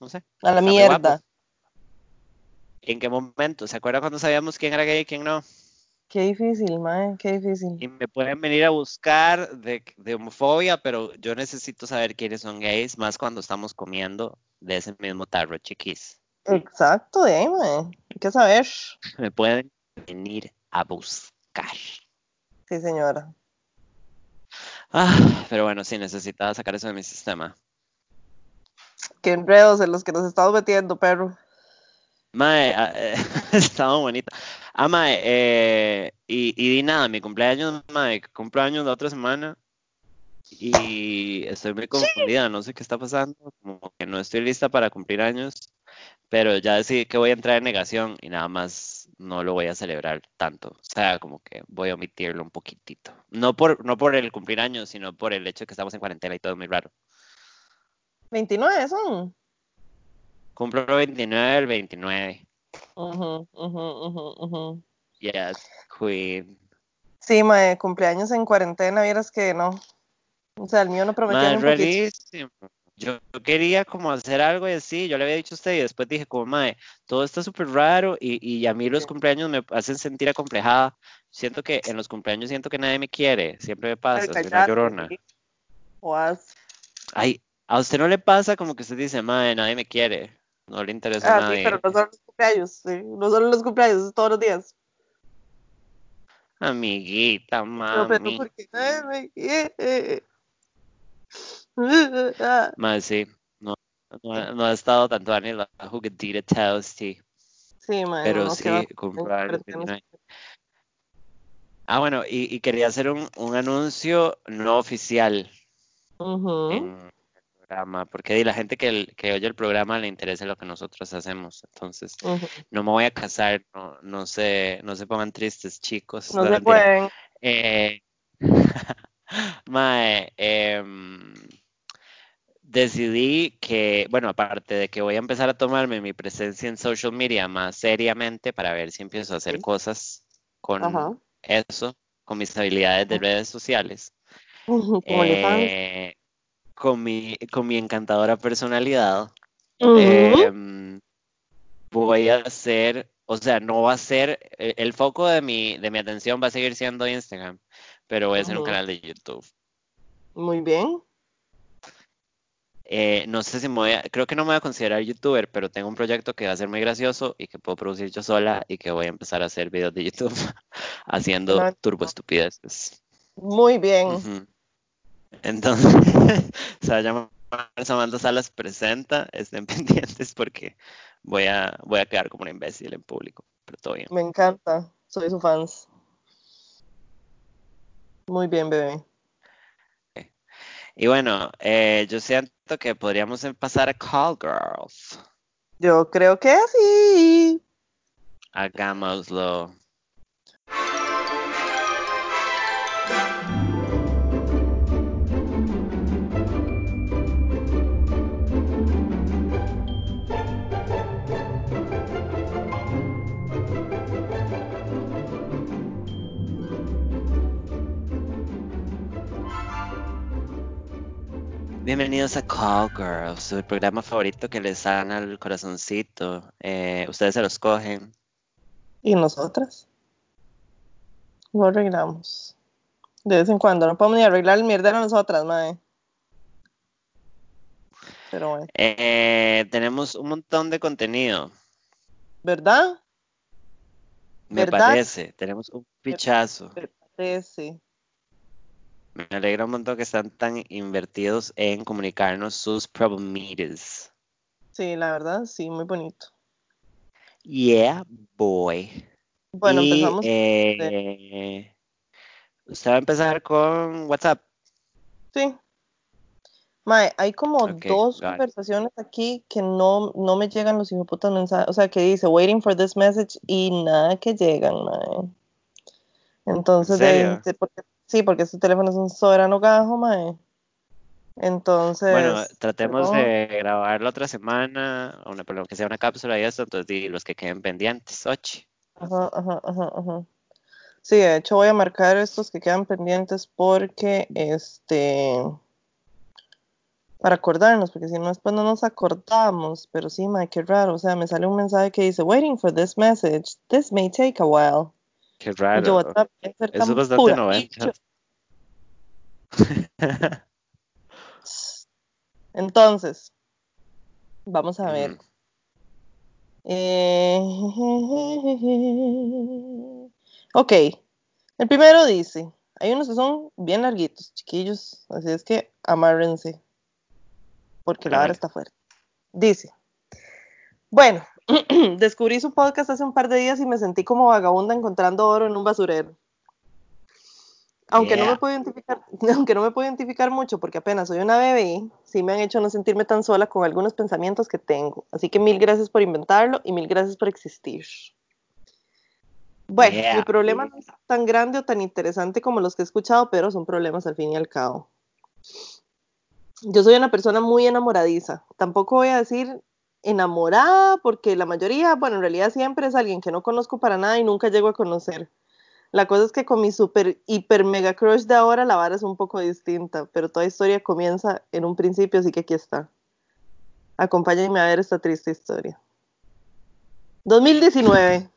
Speaker 1: no sé.
Speaker 2: A la mierda.
Speaker 1: guapo. ¿En qué momento? ¿Se acuerda cuando sabíamos quién era gay y quién no?
Speaker 2: Qué difícil, mae, qué difícil.
Speaker 1: Y me pueden venir a buscar de, de homofobia, pero yo necesito saber quiénes son gays, más cuando estamos comiendo de ese mismo tarro chiquis.
Speaker 2: Exacto, de ahí. Hay que saber.
Speaker 1: Me pueden venir a buscar.
Speaker 2: Sí, señora.
Speaker 1: Ah, pero bueno, sí, necesitaba sacar eso de mi sistema.
Speaker 2: Qué enredos en los que nos estamos metiendo, perro.
Speaker 1: Mae, ah, eh, estaba bonita. Ah, mae, eh, y, y di nada, mi cumpleaños, mae, cumpleaños la otra semana. Y estoy muy confundida, no sé qué está pasando, como que no estoy lista para cumplir años, pero ya decidí que voy a entrar en negación y nada más no lo voy a celebrar tanto. O sea, como que voy a omitirlo un poquitito. No por, no por el cumplir años, sino por el hecho de que estamos en cuarentena y todo es muy raro.
Speaker 2: 29 son.
Speaker 1: Cumplo 29 el 29.
Speaker 2: Ujú, ujú, ujú, ujú.
Speaker 1: Yes, queen.
Speaker 2: Sí, mae, cumpleaños en cuarentena, vieras que no. O sea, el mío no prometía
Speaker 1: Mae,
Speaker 2: ni un.
Speaker 1: Yo quería como hacer algo y así, yo le había dicho a usted y después dije como, mae, todo está súper raro y, y a mí los cumpleaños me hacen sentir acomplejada. Siento que en los cumpleaños siento que nadie me quiere, siempre me pasa, soy una llorona. Ay, ¿a usted no le pasa como que usted dice, mae, nadie me quiere? No le interesa a
Speaker 2: Ah, sí,
Speaker 1: nadie.
Speaker 2: pero no solo los cumpleaños, sí. No solo los cumpleaños, es todos los días.
Speaker 1: Amiguita,
Speaker 2: No, pero
Speaker 1: mami.
Speaker 2: porque nadie me quiere.
Speaker 1: Mae, sí, no, no, ha- no ha estado tanto ni la juguetita toasty,
Speaker 2: Sí, mae,
Speaker 1: pero sí. 29. Ah, bueno, y, y quería hacer un, un anuncio no oficial
Speaker 2: Ujú.
Speaker 1: en el programa, porque la gente que, el- que oye el programa le interesa lo que nosotros hacemos. Entonces, no me voy a casar, no, no se, no se pongan tristes, chicos.
Speaker 2: No se pueden.
Speaker 1: Eh, mae, em, decidí que, bueno, aparte de que voy a empezar a tomarme mi presencia en social media más seriamente para ver si empiezo a hacer
Speaker 2: Sí.
Speaker 1: cosas con
Speaker 2: Ajá.
Speaker 1: eso, con mis habilidades de redes sociales. Eh, con mi, con mi encantadora personalidad, em, voy a hacer, o sea, no va a ser, el, el foco de mi, de mi atención va a seguir siendo Instagram, pero voy a hacer un canal de YouTube.
Speaker 2: Muy bien.
Speaker 1: Eh, no sé si me voy a, creo que no me voy a considerar youtuber, pero tengo un proyecto que va a ser muy gracioso y que puedo producir yo sola y que voy a empezar a hacer videos de YouTube haciendo
Speaker 2: No,
Speaker 1: turbo estupideces.
Speaker 2: Muy bien.
Speaker 1: Entonces, se va a llamar Samantha Salas presenta, estén pendientes porque voy a, voy a quedar como un imbécil en público, pero todo bien.
Speaker 2: Me encanta. Soy su fans. Muy bien, bebé.
Speaker 1: Y bueno, eh, yo siento que podríamos pasar a Call Girls.
Speaker 2: Yo creo que sí.
Speaker 1: Hagámoslo. Bienvenidos a Call Girls, el programa favorito que les dan al corazoncito. Eh, ustedes se los cogen.
Speaker 2: ¿Y nosotras? Lo arreglamos. De vez en cuando. No podemos ni arreglar el mierdero nosotras, mae. Pero bueno.
Speaker 1: Eh, tenemos un montón de contenido,
Speaker 2: ¿Verdad?
Speaker 1: me
Speaker 2: ¿Verdad?
Speaker 1: parece. Tenemos un pichazo.
Speaker 2: Me parece.
Speaker 1: Me alegra un montón que están tan invertidos en comunicarnos sus problemitas.
Speaker 2: Sí, la verdad, sí, muy bonito.
Speaker 1: Yeah, boy.
Speaker 2: Bueno,
Speaker 1: y
Speaker 2: empezamos.
Speaker 1: eh, usted va a empezar con WhatsApp.
Speaker 2: Sí. Mae, hay como dos
Speaker 1: it.
Speaker 2: conversaciones aquí que no, no me llegan los hijoputas mensajes. O sea, que dice waiting for this message y nada que llegan, mae. Entonces,
Speaker 1: ¿En
Speaker 2: de- porque- sí, porque este teléfono es un soberano gajo, mae. Entonces.
Speaker 1: Bueno, tratemos de grabar la otra semana, una, que sea una cápsula y esto, entonces los que queden pendientes, ochi.
Speaker 2: Ajá, ajá, ajá, ajá. Sí, de hecho voy a marcar estos que quedan pendientes porque este para acordarnos, porque si no después no nos acordamos, pero sí, ma, qué raro, o sea, me sale un mensaje que dice waiting for this message, this may take a while.
Speaker 1: Qué
Speaker 2: yo,
Speaker 1: raro.
Speaker 2: Debe ser
Speaker 1: Eso es
Speaker 2: tan
Speaker 1: bastante
Speaker 2: pura
Speaker 1: 90.
Speaker 2: Entonces, vamos a ver.
Speaker 1: Ujú.
Speaker 2: Eh, ok, el primero dice, hay unos que son bien larguitos, chiquillos, así es que amárrense, porque la vara está fuerte. Dice, bueno, descubrí su podcast hace un par de días y me sentí como vagabunda encontrando oro en un basurero. Aunque no me puedo identificar, aunque no me puedo identificar mucho porque apenas soy una bebé, sí me han hecho no sentirme tan sola con algunos pensamientos que tengo. Así que mil gracias por inventarlo y mil gracias por existir. Bueno,
Speaker 1: Yeah.
Speaker 2: mi problema no es tan grande o tan interesante como los que he escuchado, pero son problemas al fin y al cabo. Yo soy una persona muy enamoradiza. Tampoco voy a decir enamorada porque la mayoría, bueno, en realidad siempre es alguien que no conozco para nada y nunca llego a conocer. La cosa es que con mi super, hiper, mega crush de ahora la vara es un poco distinta, pero toda historia comienza en un principio, así que aquí está. Acompáñenme a ver esta triste historia. 2019.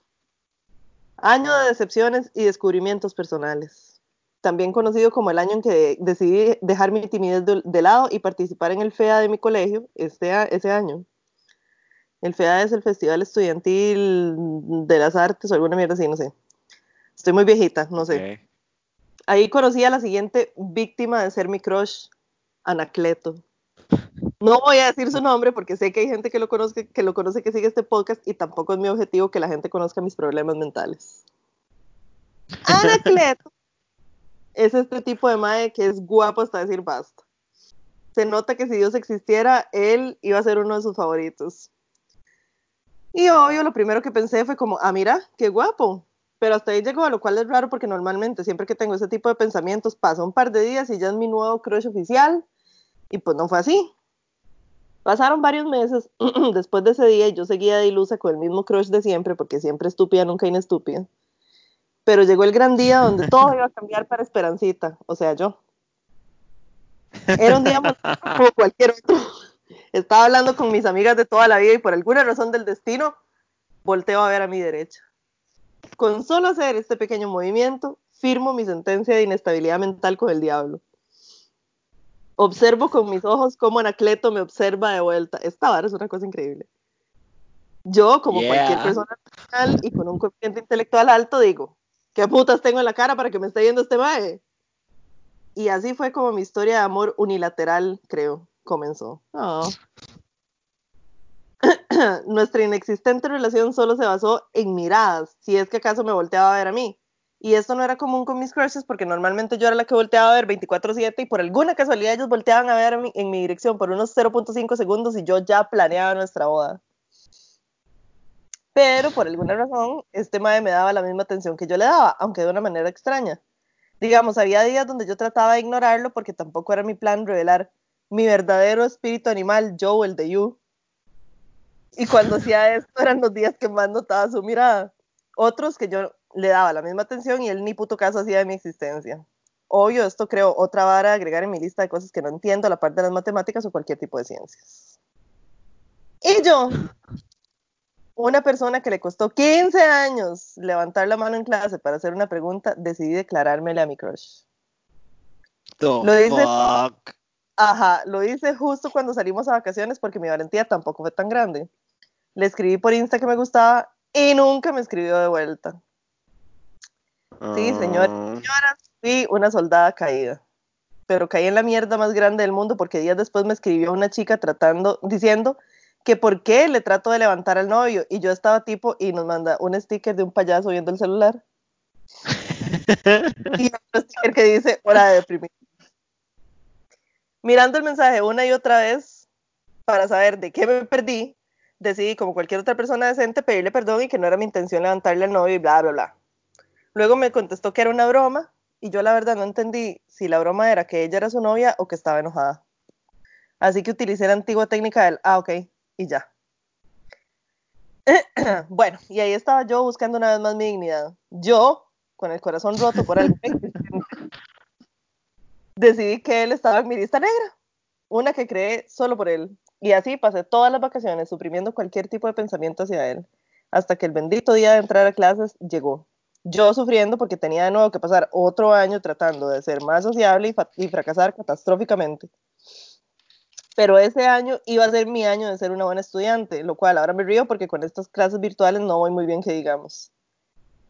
Speaker 2: Año de decepciones y descubrimientos personales. También conocido como el año en que decidí dejar mi timidez de, lado y participar en el FEA de mi colegio este, ese año. El FEA es el Festival Estudiantil de las Artes o alguna mierda así, no sé. Estoy muy viejita, no sé. Ahí conocí a la siguiente víctima de ser mi crush, Anacleto. No voy a decir su nombre porque sé que hay gente que lo, conoce, que lo conoce que sigue este podcast y tampoco es mi objetivo que la gente conozca mis problemas mentales. Anacleto es este tipo de mae que es guapo hasta decir basta. Se nota que si Dios existiera, él iba a ser uno de sus favoritos. Y obvio, lo primero que pensé fue como, ah, mira, qué guapo. Pero hasta ahí llegó, a lo cual es raro porque normalmente siempre que tengo ese tipo de pensamientos pasa un par de días y ya es mi nuevo crush oficial. Y pues no fue así. Pasaron varios meses después de ese día y yo seguía de ilusa con el mismo crush de siempre porque siempre estúpida, nunca inestúpida. Pero llegó el gran día donde todo iba a cambiar para Esperancita, o sea, yo. Era un día como cualquier otro. Estaba hablando con mis amigas de toda la vida y por alguna razón del destino volteo a ver a mi derecha. Con solo hacer este pequeño movimiento, firmo mi sentencia de inestabilidad mental con el diablo. Observo con mis ojos cómo Anacleto me observa de vuelta. Esta vara es una cosa increíble. Yo, como
Speaker 1: Yeah.
Speaker 2: cualquier persona normal y con un coeficiente intelectual alto, digo, ¿qué putas tengo en la cara para que me esté viendo este mae? Y así fue como mi historia de amor unilateral, creo, comenzó. Oh. Nuestra inexistente relación solo se basó en miradas, si es que acaso me volteaba a ver a mí. Y esto no era común con mis crushes porque normalmente yo era la que volteaba a ver 24/7 y por alguna casualidad ellos volteaban a ver en mi dirección por unos 0.5 segundos y yo ya planeaba nuestra boda. Pero por alguna razón, este mae me daba la misma atención que yo le daba, aunque de una manera extraña. Digamos, había días donde yo trataba de ignorarlo porque tampoco era mi plan revelar mi verdadero espíritu animal, Joe, el de You. Y cuando hacía esto eran los días que más notaba su mirada. Otros que yo le daba la misma atención y él ni puto caso hacía de mi existencia. Obvio, esto creo otra vara a agregar en mi lista de cosas que no entiendo, a la parte de las matemáticas o cualquier tipo de ciencias. Y yo, una persona que le costó 15 años levantar la mano en clase para hacer una pregunta, decidí declarármele a mi crush.
Speaker 1: The
Speaker 2: Lo dice-
Speaker 1: fuck.
Speaker 2: Ajá, lo hice justo cuando salimos a vacaciones porque mi valentía tampoco fue tan grande. Le escribí por Insta que me gustaba y nunca me escribió de vuelta. Sí, señor.
Speaker 1: Ah,
Speaker 2: Señoras, fui una soldada caída. Pero caí en la mierda más grande del mundo porque días después me escribió una chica tratando, diciendo que por qué le trato de levantar al novio. Y yo estaba tipo y nos manda un sticker de un payaso viendo el celular. Y otro sticker que dice hora de deprimir. Mirando el mensaje una y otra vez para saber de qué me perdí, decidí, como cualquier otra persona decente, pedirle perdón y que no era mi intención levantarle al novio y bla, bla, bla. Luego me contestó que era una broma y yo la verdad no entendí si la broma era que ella era su novia o que estaba enojada. Así que utilicé la antigua técnica del, ah, ok, y ya. bueno, y ahí estaba yo buscando una vez más mi dignidad. Yo, con el corazón roto por algo, decidí que él estaba en mi lista negra, una que creé solo por él. Y así pasé todas las vacaciones suprimiendo cualquier tipo de pensamiento hacia él, hasta que el bendito día de entrar a clases llegó. Yo sufriendo porque tenía de nuevo que pasar otro año tratando de ser más sociable y, fracasar catastróficamente pero ese año iba a ser mi año de ser una buena estudiante, lo cual ahora me río porque con estas clases virtuales no voy muy bien que digamos.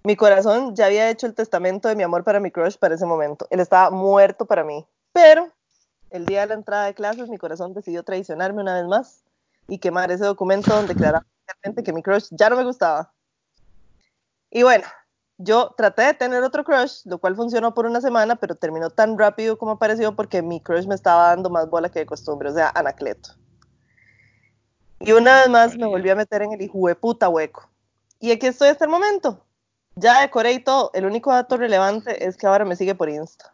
Speaker 2: Mi corazón ya había hecho el testamento de mi amor para mi crush para ese momento. Él estaba muerto para mí, pero el día de la entrada de clases mi corazón decidió traicionarme una vez más y quemar ese documento donde declaraba que mi crush ya no me gustaba. Y bueno, yo traté de tener otro crush, lo cual funcionó por una semana, pero terminó tan rápido como pareció porque mi crush me estaba dando más bola que de costumbre, o sea, Anacleto. Y una vez más me volví a meter en el hijo de puta hueco. Y aquí estoy hasta el momento. Ya decoré y todo. El único dato relevante es que ahora me sigue por Insta.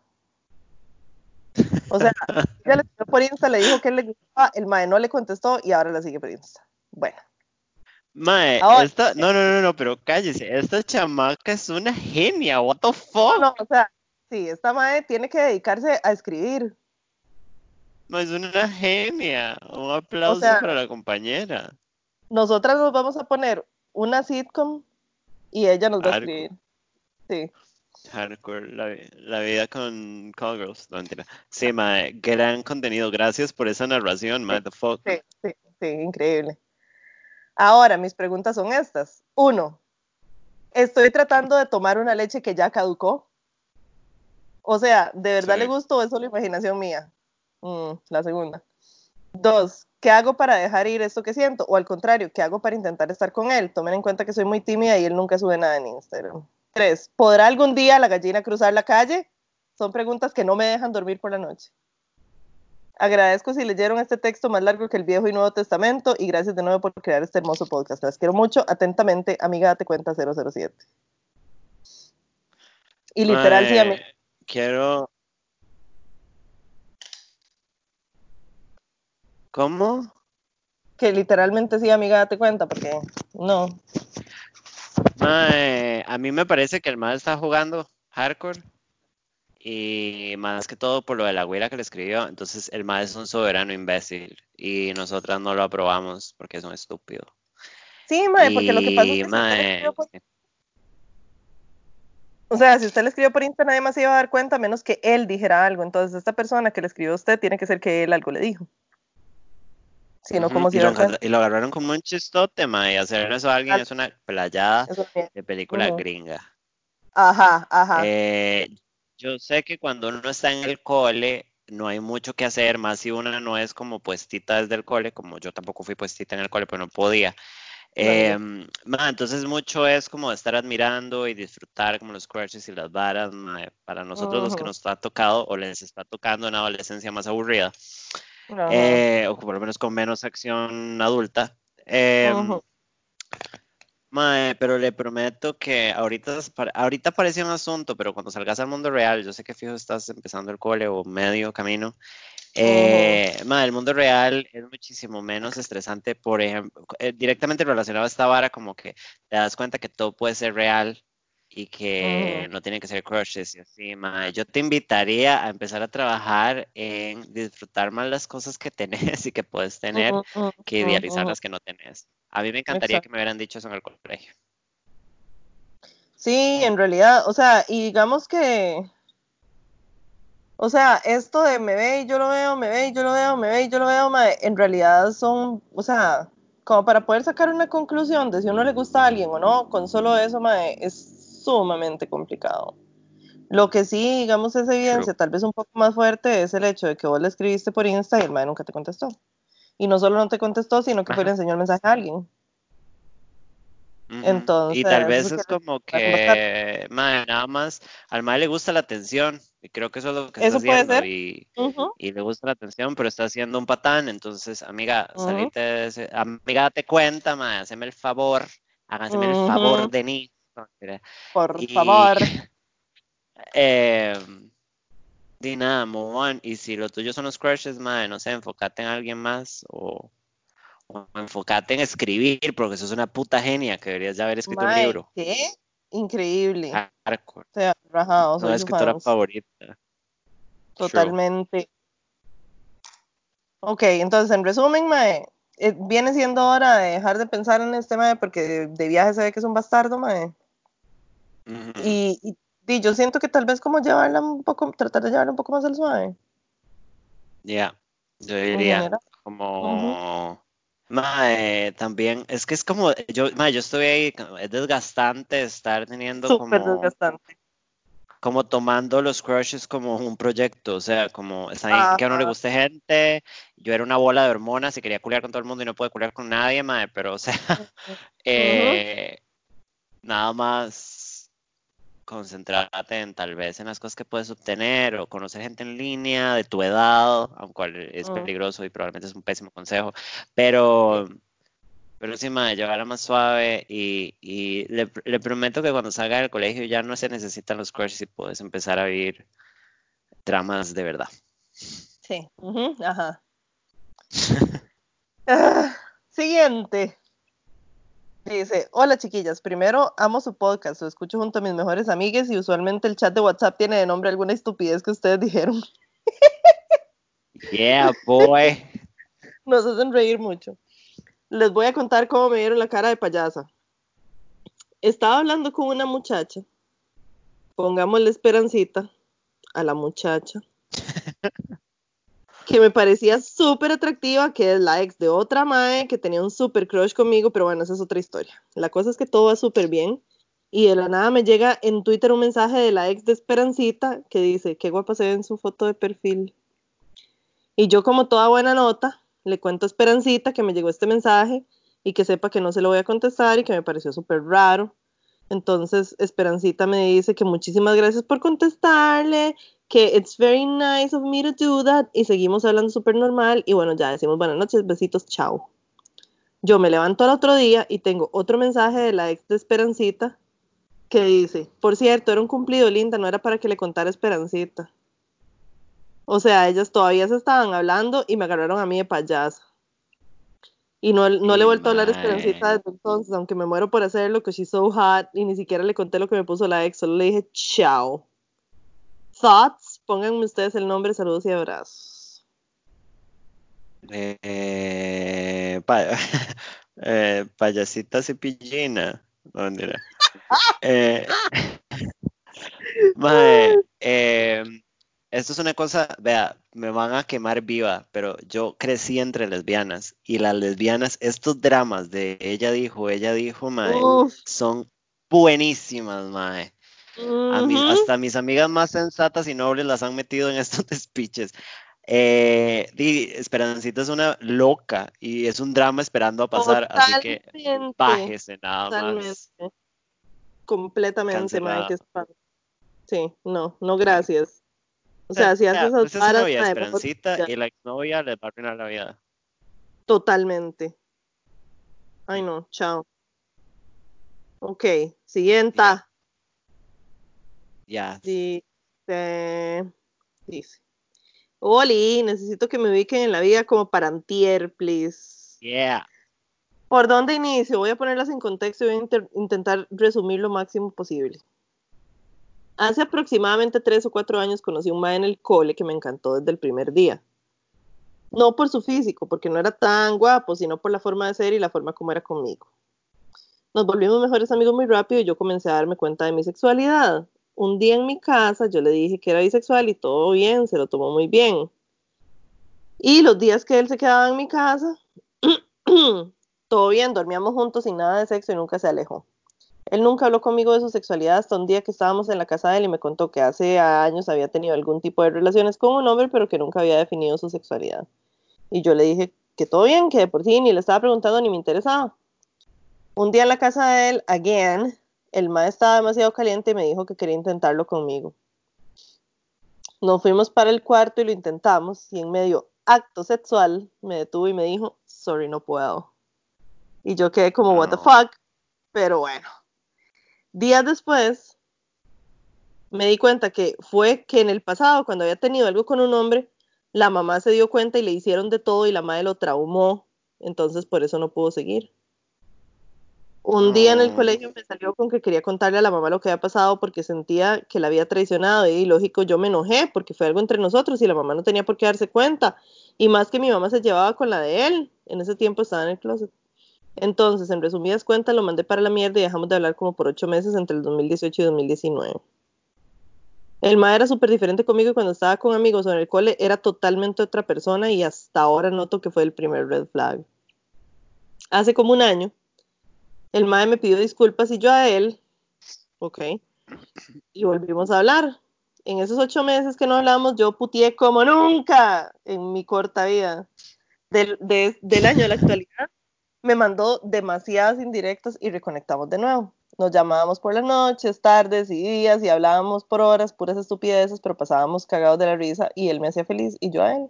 Speaker 2: O sea, ya le siguió por Insta, le dijo que él le gustaba, el mae no le contestó y ahora la sigue por Insta. Bueno.
Speaker 1: Mae, esta, no, no, no, no, pero cállese, esta chamaca es una genia, what the fuck.
Speaker 2: No, o sea, sí, esta mae tiene que dedicarse a escribir.
Speaker 1: No, es una genia, un aplauso para la compañera.
Speaker 2: Nosotras nos vamos a poner una sitcom y ella nos va a escribir. Sí.
Speaker 1: Hardcore, la, vida con Call Girls, no mentira. Sí, mae, gran contenido, gracias por esa narración, mae, the fuck.
Speaker 2: Sí, sí, sí, increíble. Ahora, mis preguntas son estas. Uno, ¿estoy tratando de tomar una leche que ya caducó? O sea, ¿de verdad le gustó o es solo imaginación mía? Mm, la segunda. Dos, ¿qué hago para dejar ir esto que siento? O al contrario, ¿qué hago para intentar estar con él? Tomen en cuenta que soy muy tímida y él nunca sube nada en Instagram. Tres, ¿podrá algún día la gallina cruzar la calle? Son preguntas que no me dejan dormir por la noche. Agradezco si leyeron este texto más largo que el Viejo y Nuevo Testamento y gracias de nuevo por crear este hermoso podcast. Las quiero mucho. Atentamente, amiga, date cuenta 007. Y literal, sí, amiga.
Speaker 1: Quiero. ¿Cómo?
Speaker 2: Que literalmente sí, amiga, date cuenta, porque no.
Speaker 1: a mí me parece que el mal está jugando hardcore y más que todo por lo de la güera que le escribió, entonces el más es un soberano imbécil y nosotras no lo aprobamos porque es un estúpido.
Speaker 2: Sí, mae, porque lo que pasa es que mae, O sea, si usted le escribió por Insta, nadie más se iba a dar cuenta, menos que él dijera algo. Entonces, esta persona que le escribió a usted tiene que ser que él algo le dijo. Si no, como si
Speaker 1: y, lo, y lo agarraron como un chistote, mae, y hacer eso a alguien es una playada de película gringa.
Speaker 2: Ajá, ajá.
Speaker 1: Eh, yo sé que cuando uno está en el cole no hay mucho que hacer, más si una no es como puestita desde el cole, como yo tampoco fui puestita en el cole, pero no podía. Em, entonces mucho es como estar admirando y disfrutar como los crushes y las varas, para nosotros los que nos ha tocado o les está tocando una adolescencia más aburrida, eh, o por lo menos con menos acción adulta. Eh, Mae, pero le prometo que ahorita, ahorita parece un asunto, pero cuando salgas al mundo real, yo sé que fijo estás empezando el cole o medio camino. Eh, el mundo real es muchísimo menos estresante, por ejemplo, eh, directamente relacionado a esta vara, como que te das cuenta que todo puede ser real y que no tiene que ser crushes y así, mae. Yo te invitaría a empezar a trabajar en disfrutar más las cosas que tenés y que puedes tener que idealizar las que no tenés. A mí me encantaría que me hubieran dicho eso en el colegio.
Speaker 2: Sí, en realidad, o sea, y digamos que, o sea, esto de me ve y yo lo veo, me ve y yo lo veo, me ve y yo lo veo, en realidad son, o sea, como para poder sacar una conclusión de si uno le gusta a alguien o no, con solo eso, es sumamente complicado. Lo que sí, digamos, es evidencia, tal vez un poco más fuerte, es el hecho de que vos le escribiste por Insta y el mae nunca te contestó. Y no solo no te contestó, sino que fue le enseñó el mensaje a alguien. Entonces,
Speaker 1: y tal vez es como que nada más al madre le gusta la atención y creo que eso es lo que está haciendo y, y, le gusta la atención pero está haciendo un patán. Entonces amiga salite de ese, amiga date cuenta madre, haceme el favor háganse el favor de mí
Speaker 2: por favor
Speaker 1: eh, di nada, move on. Y si lo tuyo son los crushes, madre, no sé, enfócate en alguien más o, o enfócate en escribir, porque sos una puta genia que deberías ya haber escrito un libro.
Speaker 2: ¿Qué? Increíble.
Speaker 1: Hardcore.
Speaker 2: O sea, rajado, soy su
Speaker 1: escritora
Speaker 2: fans.
Speaker 1: favorita.
Speaker 2: Totalmente. Ok, entonces en resumen, mae, eh, viene siendo hora de dejar de pensar en este mae porque de, de viaje se ve que es un bastardo, mae. Y, y, y yo siento que tal vez como llevarla un poco, tratar de llevarla un poco más al suave.
Speaker 1: Ya, yo
Speaker 2: En
Speaker 1: diría como mae, también es que es como yo, mae, yo estoy ahí, es desgastante estar teniendo
Speaker 2: Súper
Speaker 1: como
Speaker 2: desgastante.
Speaker 1: como tomando los crushes como un proyecto, o sea, como está que a uno le guste gente, yo era una bola de hormonas y quería culiar con todo el mundo y no pude culiar con nadie, mae, pero o sea, eh, nada más concentrarte en tal vez en las cosas que puedes obtener o conocer gente en línea de tu edad, aunque es
Speaker 2: Mm.
Speaker 1: peligroso y probablemente es un pésimo consejo, pero, pero sí, madre, llevarla más suave y, y le, le prometo que cuando salga del colegio ya no se necesitan los crushes y puedes empezar a vivir dramas de verdad.
Speaker 2: Sí. Ajá. Ah, siguiente. Dice, hola chiquillas, primero amo su podcast, lo escucho junto a mis mejores amigas y usualmente el chat de WhatsApp tiene de nombre alguna estupidez que ustedes dijeron.
Speaker 1: Yeah, boy.
Speaker 2: Nos hacen reír mucho. Les voy a contar cómo me dieron la cara de payasa. Estaba hablando con una muchacha, pongámosle esperancita a la muchacha, que me parecía súper atractiva, que es la ex de otra mae que tenía un súper crush conmigo, pero bueno, esa es otra historia. La cosa es que todo va súper bien y de la nada me llega en Twitter un mensaje de la ex de Esperancita que dice, qué guapa se ve en su foto de perfil. Y yo como toda buena nota, le cuento a Esperancita que me llegó este mensaje y que sepa que no se lo voy a contestar y que me pareció súper raro. Entonces Esperancita me dice que muchísimas gracias por contestarle, que it's very nice of me to do that y seguimos hablando súper normal y bueno, ya decimos buenas noches, besitos, chao. Yo me levanto al otro día y tengo otro mensaje de la ex de Esperancita que dice, por cierto, era un cumplido linda, no era para que le contara Esperancita. O sea, ellas todavía se estaban hablando y me agarraron a mí de payasa. Y no, no le he vuelto a hablar a. Esperancita desde entonces, aunque me muero por hacerlo, que she's so hot, y ni siquiera le conté lo que me puso la ex, solo le dije chao. Thoughts, pónganme ustedes el nombre, saludos y abrazos.
Speaker 1: Eh, pa- eh, payasita cepillina. No, mentira. Eh, mae, eh, esto es una cosa, vea, me van a quemar viva, pero yo crecí entre lesbianas y las lesbianas, estos dramas de ella dijo, ella dijo, mae,
Speaker 2: Uf.
Speaker 1: son buenísimas, mae. A mí,
Speaker 2: Ujú.
Speaker 1: hasta mis amigas más sensatas y nobles las han metido en estos despiches. Eh, di, Esperancita es una loca y es un drama esperando a pasar, así que
Speaker 2: Totalmente.
Speaker 1: bájese nada más.
Speaker 2: Totalmente. Completamente,
Speaker 1: Cancelado.
Speaker 2: que espanto. Sí, no, no gracias. O
Speaker 1: O
Speaker 2: sea, si haces esas
Speaker 1: usted es
Speaker 2: varas,
Speaker 1: novia Esperancita y la exnovia les va a arruinar la vida.
Speaker 2: Totalmente. Ay, no, chao. Ok, siguiente.
Speaker 1: Ya.
Speaker 2: Dice, dice, Oli, necesito que me ubiquen en la vida como para antier, please.
Speaker 1: Yeah.
Speaker 2: ¿Por dónde inicio? Voy a ponerlas en contexto y voy a intentar resumir lo máximo posible. Hace aproximadamente tres o cuatro años conocí a un ma en el cole que me encantó desde el primer día. No por su físico, porque no era tan guapo, sino por la forma de ser y la forma como era conmigo. Nos volvimos mejores amigos muy rápido y yo comencé a darme cuenta de mi sexualidad. Un día en mi casa yo le dije que era bisexual y todo bien, se lo tomó muy bien. Y los días que él se quedaba en mi casa, todo bien, dormíamos juntos sin nada de sexo y nunca se alejó. Él nunca habló conmigo de su sexualidad hasta un día que estábamos en la casa de él y me contó que hace años había tenido algún tipo de relaciones con un hombre, pero que nunca había definido su sexualidad. Y yo le dije que todo bien, que de por sí ni le estaba preguntando ni me interesaba. Un día en la casa de él, again, el ma estaba demasiado caliente y me dijo que quería intentarlo conmigo. Nos fuimos para el cuarto y lo intentamos y en medio acto sexual me detuvo y me dijo, sorry, no puedo. Y yo quedé como, what the fuck, pero bueno. Días después, me di cuenta que fue que en el pasado, cuando había tenido algo con un hombre, la mamá se dio cuenta y le hicieron de todo y la madre lo traumó, entonces por eso no pudo seguir. Un día en el
Speaker 1: Mm.
Speaker 2: colegio me salió con que quería contarle a la mamá lo que había pasado porque sentía que la había traicionado y lógico yo me enojé porque fue algo entre nosotros y la mamá no tenía por qué darse cuenta y más que mi mamá se llevaba con la de él, en ese tiempo estaba en el closet. Entonces, en resumidas cuentas, lo mandé para la mierda y dejamos de hablar como por ocho meses entre el 2018 y 2019. El ma era súper diferente conmigo y cuando estaba con amigos o en el cole era totalmente otra persona y hasta ahora noto que fue el primer red flag. Hace como un año, el mae me pidió disculpas y yo a él, ok, y volvimos a hablar. En esos ocho meses que no hablamos, yo putié como nunca en mi corta vida. Del, de- del año de la actualidad, me mandó demasiadas indirectas y reconectamos de nuevo. Nos llamábamos por las noches, tardes y días y hablábamos por horas, puras estupideces, pero pasábamos cagados de la risa y él me hacía feliz y yo a él.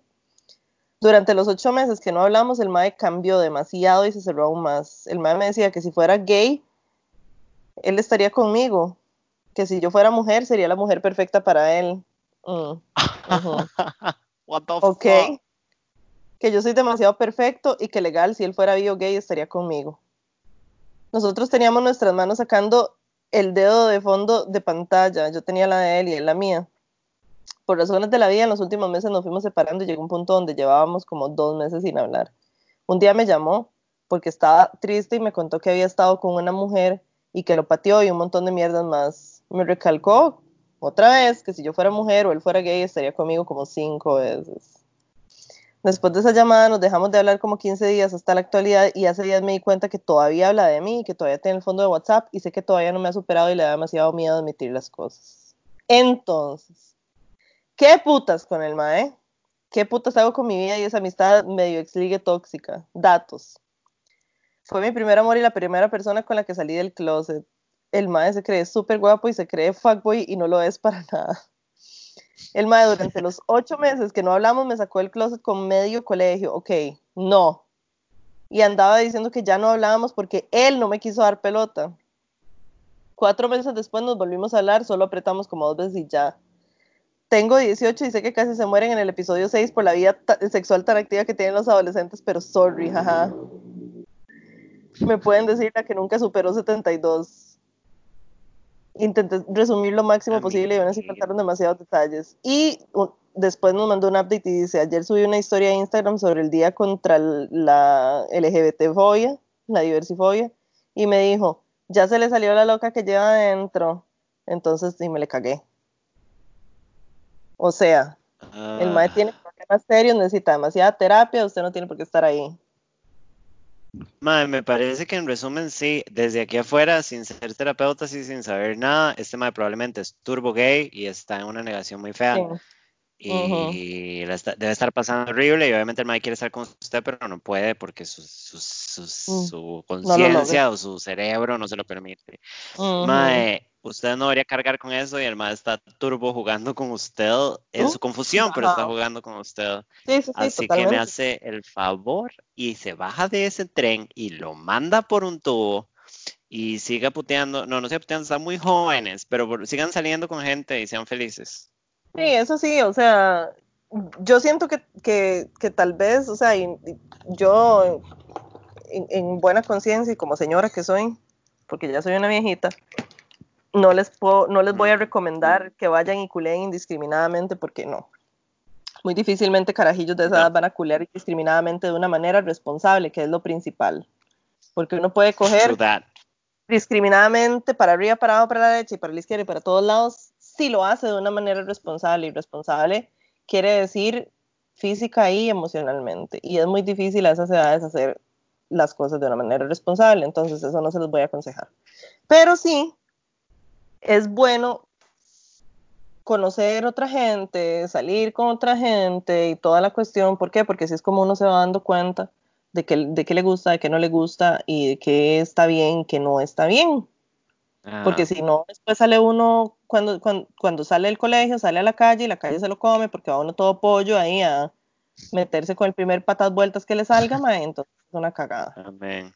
Speaker 2: Durante los ocho meses que no hablamos, el mae cambió demasiado y se cerró aún más. El mae me decía que si fuera gay, él estaría conmigo, que si yo fuera mujer, sería la mujer perfecta para él. Mm, ujú.
Speaker 1: What the
Speaker 2: Ok.
Speaker 1: fuck?
Speaker 2: Que yo soy demasiado perfecto y que legal, si él fuera bio gay, estaría conmigo. Nosotros teníamos nuestras manos sacando el dedo de fondo de pantalla. Yo tenía la de él y él la mía. Por razones de la vida, en los últimos meses nos fuimos separando y llegó un punto donde llevábamos como dos meses sin hablar. Un día me llamó porque estaba triste y me contó que había estado con una mujer y que lo pateó y un montón de mierdas más. Me recalcó otra vez que si yo fuera mujer o él fuera gay estaría conmigo como cinco veces. Después de esa llamada nos dejamos de hablar como 15 días hasta la actualidad y hace días me di cuenta que todavía habla de mí, que todavía tiene el fondo de WhatsApp y sé que todavía no me ha superado y le da demasiado miedo admitir las cosas. Entonces, ¿qué putas con el mae? ¿Qué putas hago con mi vida y esa amistad medio exligue tóxica? Datos. Fue mi primer amor y la primera persona con la que salí del closet. El mae se cree súper guapo y se cree fuckboy y no lo es para nada. El mae durante los ocho meses que no hablamos me sacó del closet con medio colegio. Ok, no. Y andaba diciendo que ya no hablábamos porque él no me quiso dar pelota. Cuatro meses después nos volvimos a hablar, solo apretamos como dos veces y ya. Tengo 18 y sé que casi se mueren en el episodio 6 por la vida ta- sexual tan activa que tienen los adolescentes, pero sorry, jaja. Me pueden decir la que nunca superó 72. Intenté resumir lo máximo posible y aún así faltaron demasiados detalles. Y un- después nos mandó un update y dice, ayer subí una historia a Instagram sobre el día contra la LGBT-fobia, la diversifobia, y me dijo, ya se le salió la loca que lleva adentro. Entonces, sí, me le cagué. O sea, el mae
Speaker 1: Ah,
Speaker 2: tiene problemas serios, necesita demasiada terapia, usted no tiene por qué estar ahí.
Speaker 1: mae, me parece que en resumen, sí, desde aquí afuera, sin ser terapeuta y sin saber nada, este mae probablemente es turbo gay y está en una negación muy fea.
Speaker 2: Sí.
Speaker 1: Y la está- debe estar pasando horrible y obviamente el mae quiere estar con usted, pero no puede porque su, su, su,
Speaker 2: Mm,
Speaker 1: su
Speaker 2: No
Speaker 1: conciencia
Speaker 2: logra.
Speaker 1: o su cerebro no se lo permite.
Speaker 2: Ujú.
Speaker 1: Mae, usted no debería cargar con eso y el mae está turbo jugando con usted en su
Speaker 2: Uh,
Speaker 1: confusión, pero está jugando con usted.
Speaker 2: Sí, sí, sí,
Speaker 1: Así que me
Speaker 2: totalmente.
Speaker 1: hace el favor y se baja de ese tren y lo manda por un tubo y siga puteando. No, no siga puteando, están muy jóvenes, pero sigan saliendo con gente y sean felices.
Speaker 2: Sí, eso sí, o sea, yo siento que, que, que tal vez, o sea, y- y yo en, en buena conciencia y como señora que soy, porque ya soy una viejita, no les puedo, no les voy a recomendar que vayan y culeen indiscriminadamente porque no. Muy difícilmente carajillos de esa edad van a culear indiscriminadamente de una manera responsable, que es lo principal. Porque uno puede coger discriminadamente para arriba, para abajo, para la derecha y para la izquierda y para todos lados, si lo hace de una manera responsable. Y responsable quiere decir física y emocionalmente. Y es muy difícil a esas edades hacer las cosas de una manera responsable. Entonces eso no se los voy a aconsejar. Pero sí, es bueno conocer otra gente, salir con otra gente y toda la cuestión. ¿Por qué? Porque así es como uno se va dando cuenta de qué de qué le gusta, de qué no le gusta y de qué está bien, qué no está bien. Porque
Speaker 1: Ah,
Speaker 2: si no, después sale uno, cuando, cuando, cuando sale del colegio, sale a la calle y la calle se lo come porque va uno todo pollo ahí a meterse con el primer patas vueltas que le salga, mae, entonces es una cagada.
Speaker 1: amén.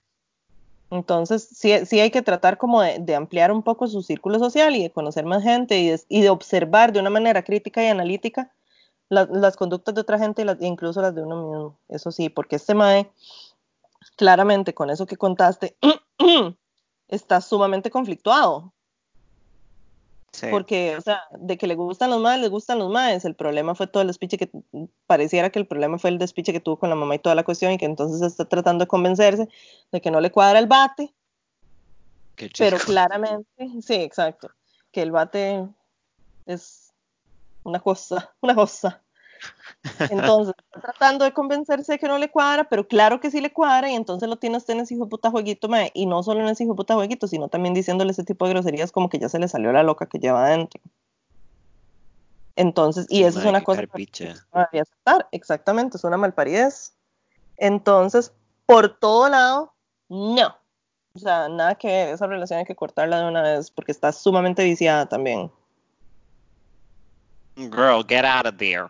Speaker 2: Entonces, sí, sí hay que tratar como de, de, ampliar un poco su círculo social y de conocer más gente y de, y de observar de una manera crítica y analítica la, las conductas de otra gente y las, incluso las de uno mismo. Eso sí, porque este MAE, claramente con eso que contaste, está sumamente conflictuado. Sí. Porque, o sea, de que le gustan los maes, le gustan los maes. El problema fue todo el despiche que pareciera que el problema fue el despiche que tuvo con la mamá y toda la cuestión y que entonces está tratando de convencerse de que no le cuadra el bate. Pero claramente, sí, exacto, que el bate es una cosa, una cosa. Entonces, tratando de convencerse de que no le cuadra, pero claro que sí le cuadra, y entonces lo tiene usted en ese hijo de puta jueguito, mae, y no solo en ese hijo de puta jueguito, sino también diciéndole ese tipo de groserías como que ya se le salió la loca que lleva adentro. Entonces, y sí, eso mae, es una cosa que no debería aceptar, exactamente, es una malparidez. Entonces, por todo lado, no. O sea, nada que ver, esa relación hay que cortarla de una vez porque está sumamente viciada también.
Speaker 1: Girl, get out of there.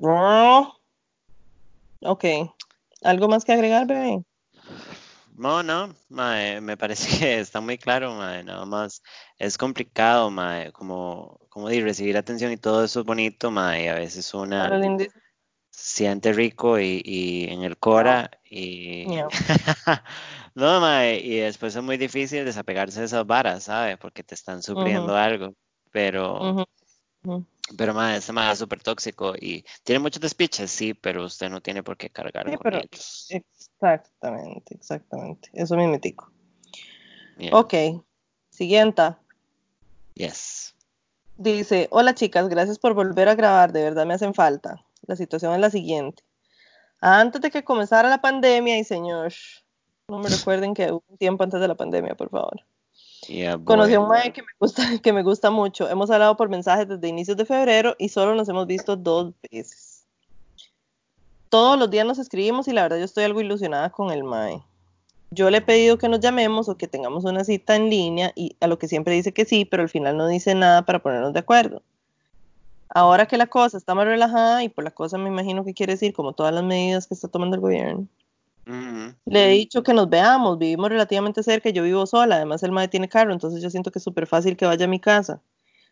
Speaker 2: Girl. Ok. ¿Algo más que agregar, bebé?
Speaker 1: No, no, mae, me parece que está muy claro, mae, nada más es complicado, mae, como, como de recibir atención y todo eso es bonito, mae, a veces una siente rico y, y en el cora y no, no mae, y después es muy difícil desapegarse de esas varas, ¿sabes? Porque te están sufriendo uh -huh. algo, pero uh -huh. Uh -huh. Pero madre, este madre es súper tóxico y tiene muchos despiches, sí, pero usted no tiene por qué cargar
Speaker 2: sí,
Speaker 1: con
Speaker 2: pero
Speaker 1: ellos.
Speaker 2: Exactamente, exactamente. Eso me metico. Yeah. Ok, siguiente.
Speaker 1: Yes.
Speaker 2: Dice, hola chicas, gracias por volver a grabar, de verdad me hacen falta. La situación es la siguiente. Antes de que comenzara la pandemia, y señor, no me recuerden que hubo un tiempo antes de la pandemia, por favor.
Speaker 1: Yeah,
Speaker 2: Conocí a un mae que me, gusta, que me gusta mucho. Hemos hablado por mensajes desde inicios de febrero y solo nos hemos visto dos veces. Todos los días nos escribimos y la verdad yo estoy algo ilusionada con el mae. Yo le he pedido que nos llamemos o que tengamos una cita en línea y a lo que siempre dice que sí, pero al final no dice nada para ponernos de acuerdo. Ahora que la cosa está más relajada y por la cosa me imagino que quiere decir como todas las medidas que está tomando el gobierno.
Speaker 1: Uh -huh.
Speaker 2: Le he dicho que nos veamos, vivimos relativamente cerca, yo vivo sola, además el mae tiene carro, entonces yo siento que es súper fácil que vaya a mi casa.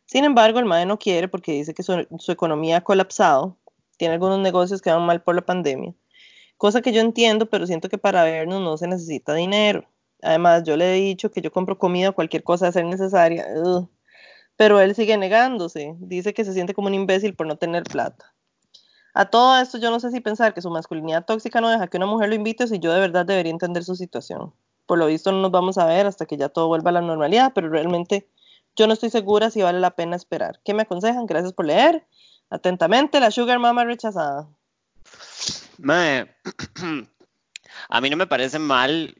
Speaker 2: Sin embargo, el mae no quiere porque dice que su, su, economía ha colapsado, tiene algunos negocios que van mal por la pandemia, cosa que yo entiendo, pero siento que para vernos no se necesita dinero. Además, yo le he dicho que yo compro comida o cualquier cosa a ser necesaria, Ugh. pero él sigue negándose, dice que se siente como un imbécil por no tener plata. A todo esto yo no sé si pensar que su masculinidad tóxica no deja que una mujer lo invite o si yo de verdad debería entender su situación. Por lo visto no nos vamos a ver hasta que ya todo vuelva a la normalidad, pero realmente yo no estoy segura si vale la pena esperar. ¿Qué me aconsejan? Gracias por leer. Atentamente, la Sugar Mama rechazada.
Speaker 1: Mae, a mí no me parece mal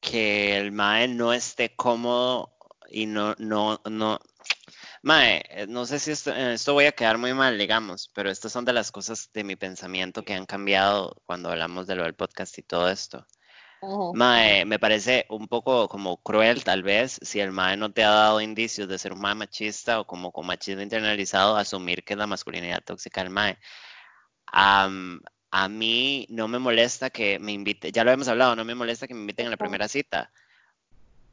Speaker 1: que el Mae no esté cómodo y no, no, no, Mae, eh, no sé si esto, esto, voy a quedar muy mal, digamos, pero estas son de las cosas de mi pensamiento que han cambiado cuando hablamos de lo del podcast y todo esto. Uh -huh. Mae, me parece un poco como cruel, tal vez, si el Mae no te ha dado indicios de ser un Mae machista o como con machismo internalizado, asumir que es la masculinidad tóxica del Mae. Um, a mí no me molesta que me invite, ya lo hemos hablado, no me molesta que me inviten a la primera cita,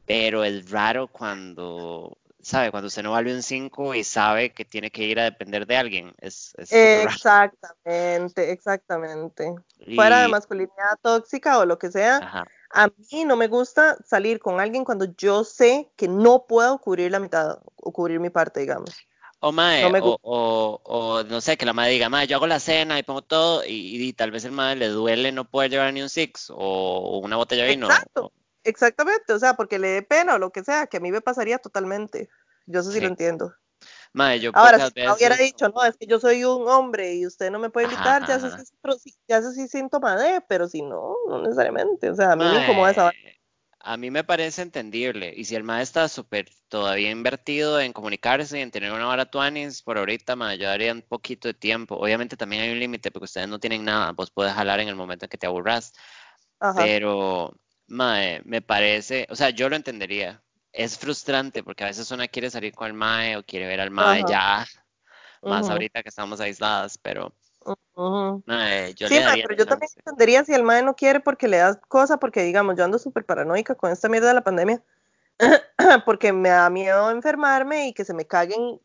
Speaker 1: pero es raro cuando sabe, cuando usted no vale un 5 y sabe que tiene que ir a depender de alguien. Es, es
Speaker 2: exactamente, exactamente. Y... Fuera de masculinidad tóxica o lo que sea, Ajá. a mí no me gusta salir con alguien cuando yo sé que no puedo cubrir la mitad o cubrir mi parte, digamos.
Speaker 1: O, mae, no o, o, o, no sé, que la madre diga, mae, yo hago la cena y pongo todo, y, y tal vez el madre le duele no poder llevar ni un six o una botella de vino.
Speaker 2: Exacto. Exactamente, o sea, porque le dé pena o lo que sea, que a mí me pasaría totalmente. Yo eso sí, sí. lo entiendo.
Speaker 1: Madre, yo
Speaker 2: Ahora, si
Speaker 1: veces...
Speaker 2: hubiera dicho, no, es que yo soy un hombre y usted no me puede invitar, ajá, ya, eso sí, ya eso sí síntoma de, pero si no, no necesariamente. O sea, a mí
Speaker 1: Mae,
Speaker 2: me incomoda esa
Speaker 1: A mí me parece entendible. Y si el mae está súper todavía invertido en comunicarse y en tener una hora tuanis, por ahorita, mae, yo daría un poquito de tiempo. Obviamente también hay un límite porque ustedes no tienen nada. Vos puedes jalar en el momento en que te aburras.
Speaker 2: Ajá.
Speaker 1: Pero Mae, me parece, o sea, yo lo entendería. Es frustrante porque a veces una quiere salir con el Mae o quiere ver al Mae
Speaker 2: Ajá.
Speaker 1: ya, más ahorita que estamos aisladas, pero. Mae, yo
Speaker 2: Sí,
Speaker 1: le
Speaker 2: mae,
Speaker 1: daría
Speaker 2: pero yo también entendería si el mae no quiere porque le das cosa, porque digamos, yo ando súper paranoica con esta mierda de la pandemia, porque me da miedo enfermarme y que se me caguen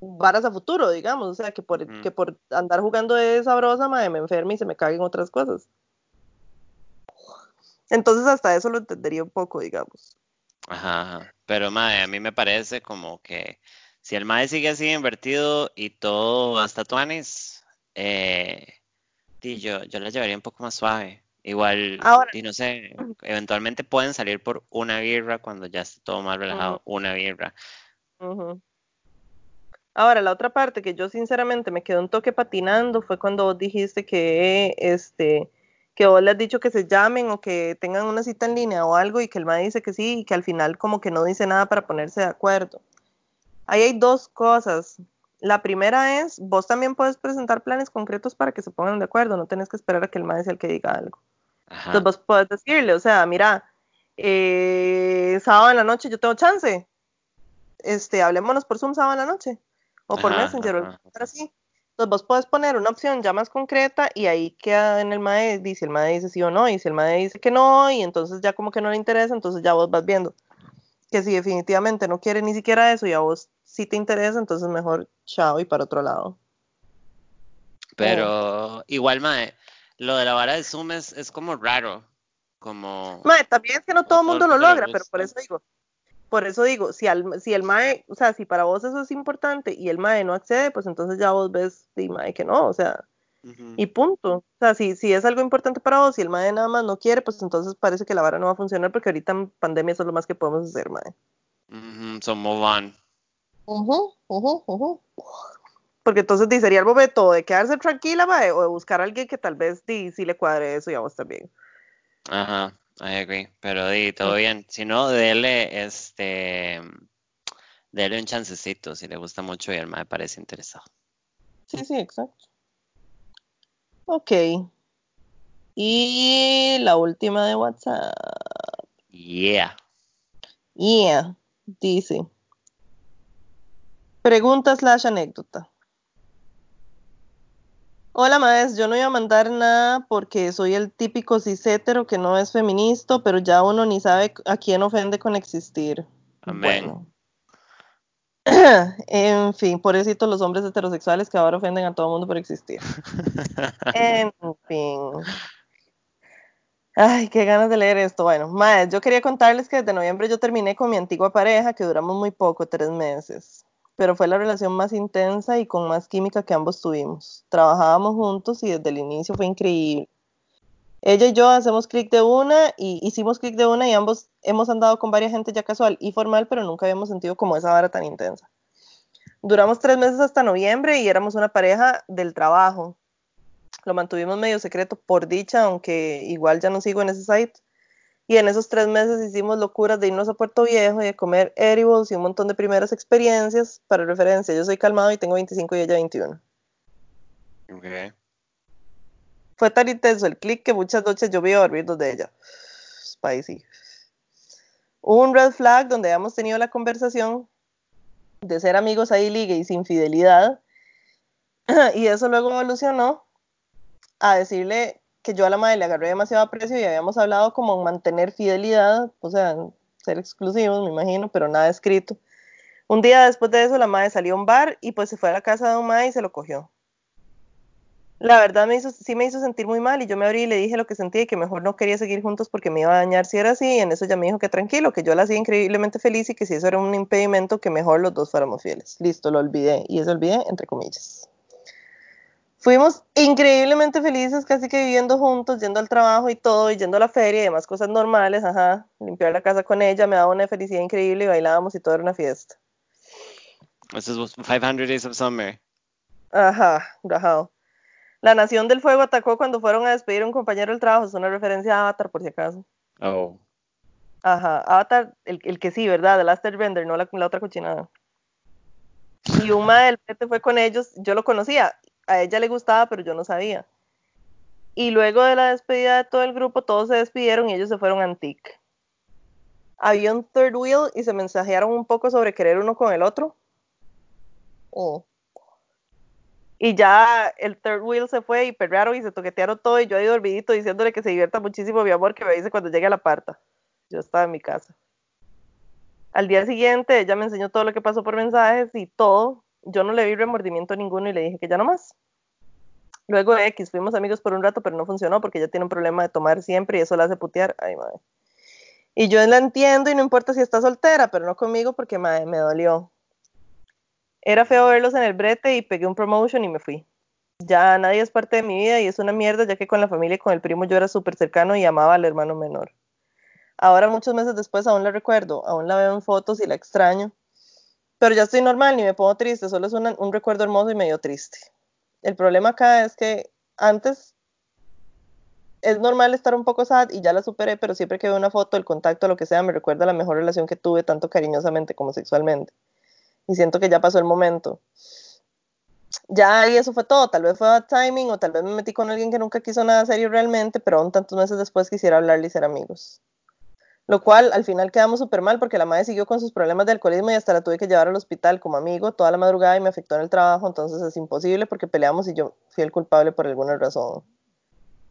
Speaker 2: varas a futuro, digamos, o sea, que por, que por andar jugando de sabrosa, mae, me enferme y se me caguen otras cosas. Entonces hasta eso lo entendería un poco, digamos.
Speaker 1: Ajá. Pero mae, a mí me parece como que si el mae sigue así invertido y todo hasta tuanis, eh, yo, yo la llevaría un poco más suave. Igual,
Speaker 2: Ahora,
Speaker 1: y no sé, eventualmente pueden salir por una birra cuando ya esté todo más relajado, una birra.
Speaker 2: Ahora, la otra parte que yo sinceramente me quedé un toque patinando fue cuando vos dijiste que, este, que vos le has dicho que se llamen o que tengan una cita en línea o algo y que el mae dice que sí y que al final como que no dice nada para ponerse de acuerdo. Ahí hay dos cosas. La primera es, vos también puedes presentar planes concretos para que se pongan de acuerdo, no tenés que esperar a que el mae sea el que diga algo. Entonces
Speaker 1: Ajá,
Speaker 2: vos podés decirle, o sea, mira, eh, sábado en la noche yo tengo chance, este, hablémonos por Zoom sábado en la noche o por
Speaker 1: ajá,
Speaker 2: Messenger o
Speaker 1: ajá, ajá.
Speaker 2: así. Entonces vos podés poner una opción ya más concreta y ahí queda en el MAE, dice el MAE dice sí o no, y si el MAE dice que no, y entonces ya como que no le interesa, entonces ya vos vas viendo que si definitivamente no quiere ni siquiera eso y a vos sí te interesa, entonces mejor chao y para otro lado. Oh.
Speaker 1: Pero igual, mae, lo de la vara de Zoom es, es como raro, como
Speaker 2: Mae, también es que no todo el mundo lo logra, pero por eso digo, por eso digo, si, al, si el MAE, o sea, si para vos eso es importante y el MAE no accede, pues entonces ya vos ves, di, MAE, que no, o sea, y punto. O sea, si, si es algo importante para vos y el MAE nada más no quiere, pues entonces parece que la vara no va a funcionar porque ahorita en pandemia eso es lo más que podemos hacer, MAE.
Speaker 1: so move on.
Speaker 2: Porque entonces di, sería el momento de quedarse tranquila, mae, o de buscar a alguien que tal vez di, sí le cuadre eso y a vos también.
Speaker 1: Ajá, I agree. Pero di, todo bien. Si no, dele este, dele un chancecito si le gusta mucho y el mae parece interesado.
Speaker 2: Sí, sí, exacto. Ok. Y la última de WhatsApp.
Speaker 1: Yeah.
Speaker 2: Yeah, dice. Pregunta slash anécdota. Hola, maes, yo no iba a mandar nada porque soy el típico cisétero que no es feminista, pero ya uno ni sabe a quién ofende con existir.
Speaker 1: Amén.
Speaker 2: Bueno. En fin, pobrecitos los hombres heterosexuales que ahora ofenden a todo el mundo por existir. En fin. Ay, qué ganas de leer esto. Bueno, maes, yo quería contarles que desde noviembre yo terminé con mi antigua pareja, que duramos muy poco, tres meses. Pero fue la relación más intensa y con más química que ambos tuvimos. Trabajábamos juntos y desde el inicio fue increíble. Ella y yo hacemos clic de una y hicimos clic de una y ambos hemos andado con varias gente ya casual y formal, pero nunca habíamos sentido como esa vara tan intensa. Duramos tres meses hasta noviembre y éramos una pareja del trabajo. Lo mantuvimos medio secreto por dicha, aunque igual ya no sigo en ese site. Y en esos tres meses hicimos locuras de irnos a Puerto Viejo y de comer edibles y un montón de primeras experiencias. Para referencia, yo soy calmado y tengo 25 y ella 21.
Speaker 1: Okay.
Speaker 2: Fue tan intenso el clic que muchas noches yo iba a dormir donde ella. Spicy. Un red flag donde habíamos tenido la conversación de ser amigos ahí ligue y sin fidelidad. y eso luego evolucionó a decirle que yo a la madre le agarré demasiado aprecio y habíamos hablado como en mantener fidelidad, o sea, ser exclusivos, me imagino, pero nada escrito. Un día después de eso, la madre salió a un bar y pues se fue a la casa de un madre y se lo cogió. La verdad me hizo, sí me hizo sentir muy mal y yo me abrí y le dije lo que sentía y que mejor no quería seguir juntos porque me iba a dañar si era así. Y en eso ella me dijo que tranquilo, que yo la hacía increíblemente feliz y que si eso era un impedimento, que mejor los dos fuéramos fieles. Listo, lo olvidé. Y eso olvidé, entre comillas. Fuimos increíblemente felices, casi que viviendo juntos, yendo al trabajo y todo, y yendo a la feria y demás cosas normales, ajá. Limpiar la casa con ella me daba una felicidad increíble y bailábamos y todo era una fiesta.
Speaker 1: This is 500 Days of Summer.
Speaker 2: Ajá, rajado. La Nación del Fuego atacó cuando fueron a despedir a un compañero del trabajo. Es una referencia a Avatar, por si acaso.
Speaker 1: Oh.
Speaker 2: Ajá, Avatar, el, el que sí, ¿verdad? The Last Airbender, no la, la otra cochinada. Y una del pete fue con ellos. Yo lo conocía. A ella le gustaba, pero yo no sabía. Y luego de la despedida de todo el grupo, todos se despidieron y ellos se fueron a Antique. Había un third wheel y se mensajearon un poco sobre querer uno con el otro. Oh. Y ya el third wheel se fue y perrearon y se toquetearon todo y yo ahí dormidito diciéndole que se divierta muchísimo mi amor, que me dice cuando llegue a la parta. Yo estaba en mi casa. Al día siguiente ella me enseñó todo lo que pasó por mensajes y todo. Yo no le vi remordimiento ninguno y le dije que ya no más. Luego X, fuimos amigos por un rato, pero no funcionó porque ella tiene un problema de tomar siempre y eso la hace putear. Ay, madre. Y yo la entiendo y no importa si está soltera, pero no conmigo porque madre, me dolió. Era feo verlos en el brete y pegué un promotion y me fui. Ya nadie es parte de mi vida y es una mierda, ya que con la familia y con el primo yo era súper cercano y amaba al hermano menor. Ahora, muchos meses después, aún la recuerdo, aún la veo en fotos y la extraño. Pero ya estoy normal, ni me pongo triste, solo es un recuerdo hermoso y medio triste. El problema acá es que antes es normal estar un poco sad y ya la superé, pero siempre que veo una foto, el contacto, lo que sea, me recuerda la mejor relación que tuve, tanto cariñosamente como sexualmente y siento que ya pasó el momento. Ya y eso fue todo, tal vez fue bad timing o tal vez me metí con alguien que nunca quiso nada serio realmente, pero aún tantos meses después quisiera hablarle y ser amigos. Lo cual al final quedamos súper mal porque la madre siguió con sus problemas de alcoholismo y hasta la tuve que llevar al hospital como amigo toda la madrugada y me afectó en el trabajo, entonces es imposible porque peleamos y yo fui el culpable por alguna razón.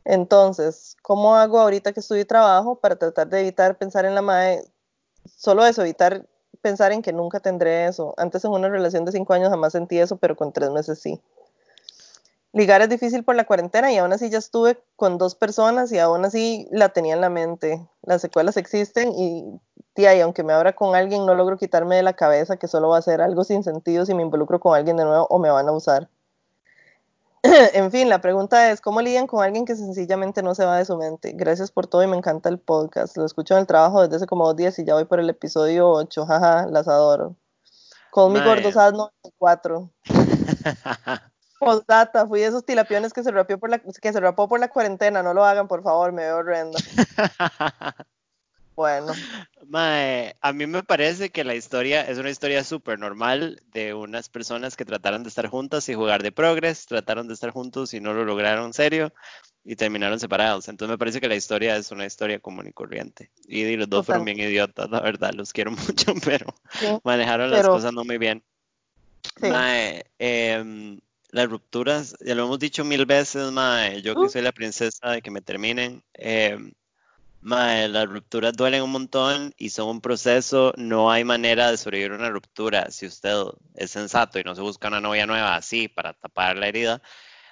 Speaker 2: Entonces, ¿cómo hago ahorita que estudio y trabajo para tratar de evitar pensar en la madre? Solo eso, evitar pensar en que nunca tendré eso. Antes en una relación de cinco años jamás sentí eso, pero con tres meses sí. Ligar es difícil por la cuarentena y aún así ya estuve con dos personas y aún así la tenía en la mente. Las secuelas existen y, tía, y aunque me abra con alguien, no logro quitarme de la cabeza que solo va a ser algo sin sentido si me involucro con alguien de nuevo o me van a usar. en fin, la pregunta es, ¿cómo lidian con alguien que sencillamente no se va de su mente? Gracias por todo y me encanta el podcast. Lo escucho en el trabajo desde hace como dos días y ya voy por el episodio 8. Jaja, las adoro. Con mi gordosad 94. Postdata, fui de esos tilapiones que se, rapió por la, que se rapó por la cuarentena. No lo hagan, por favor, me veo horrenda. Bueno.
Speaker 1: a mí me parece que la historia es una historia súper normal de unas personas que trataron de estar juntas y jugar de progress, trataron de estar juntos y no lo lograron serio y terminaron separados. Entonces me parece que la historia es una historia común y corriente. Y, los dos fueron bien idiotas, la verdad, los quiero mucho, pero manejaron las cosas no muy bien. Em, las rupturas, ya lo hemos dicho mil veces, mae, yo que soy la princesa de que me terminen. Eh, Mae, las rupturas duelen un montón y son un proceso. No hay manera de sobrevivir una ruptura si usted es sensato y no se busca una novia nueva así para tapar la herida.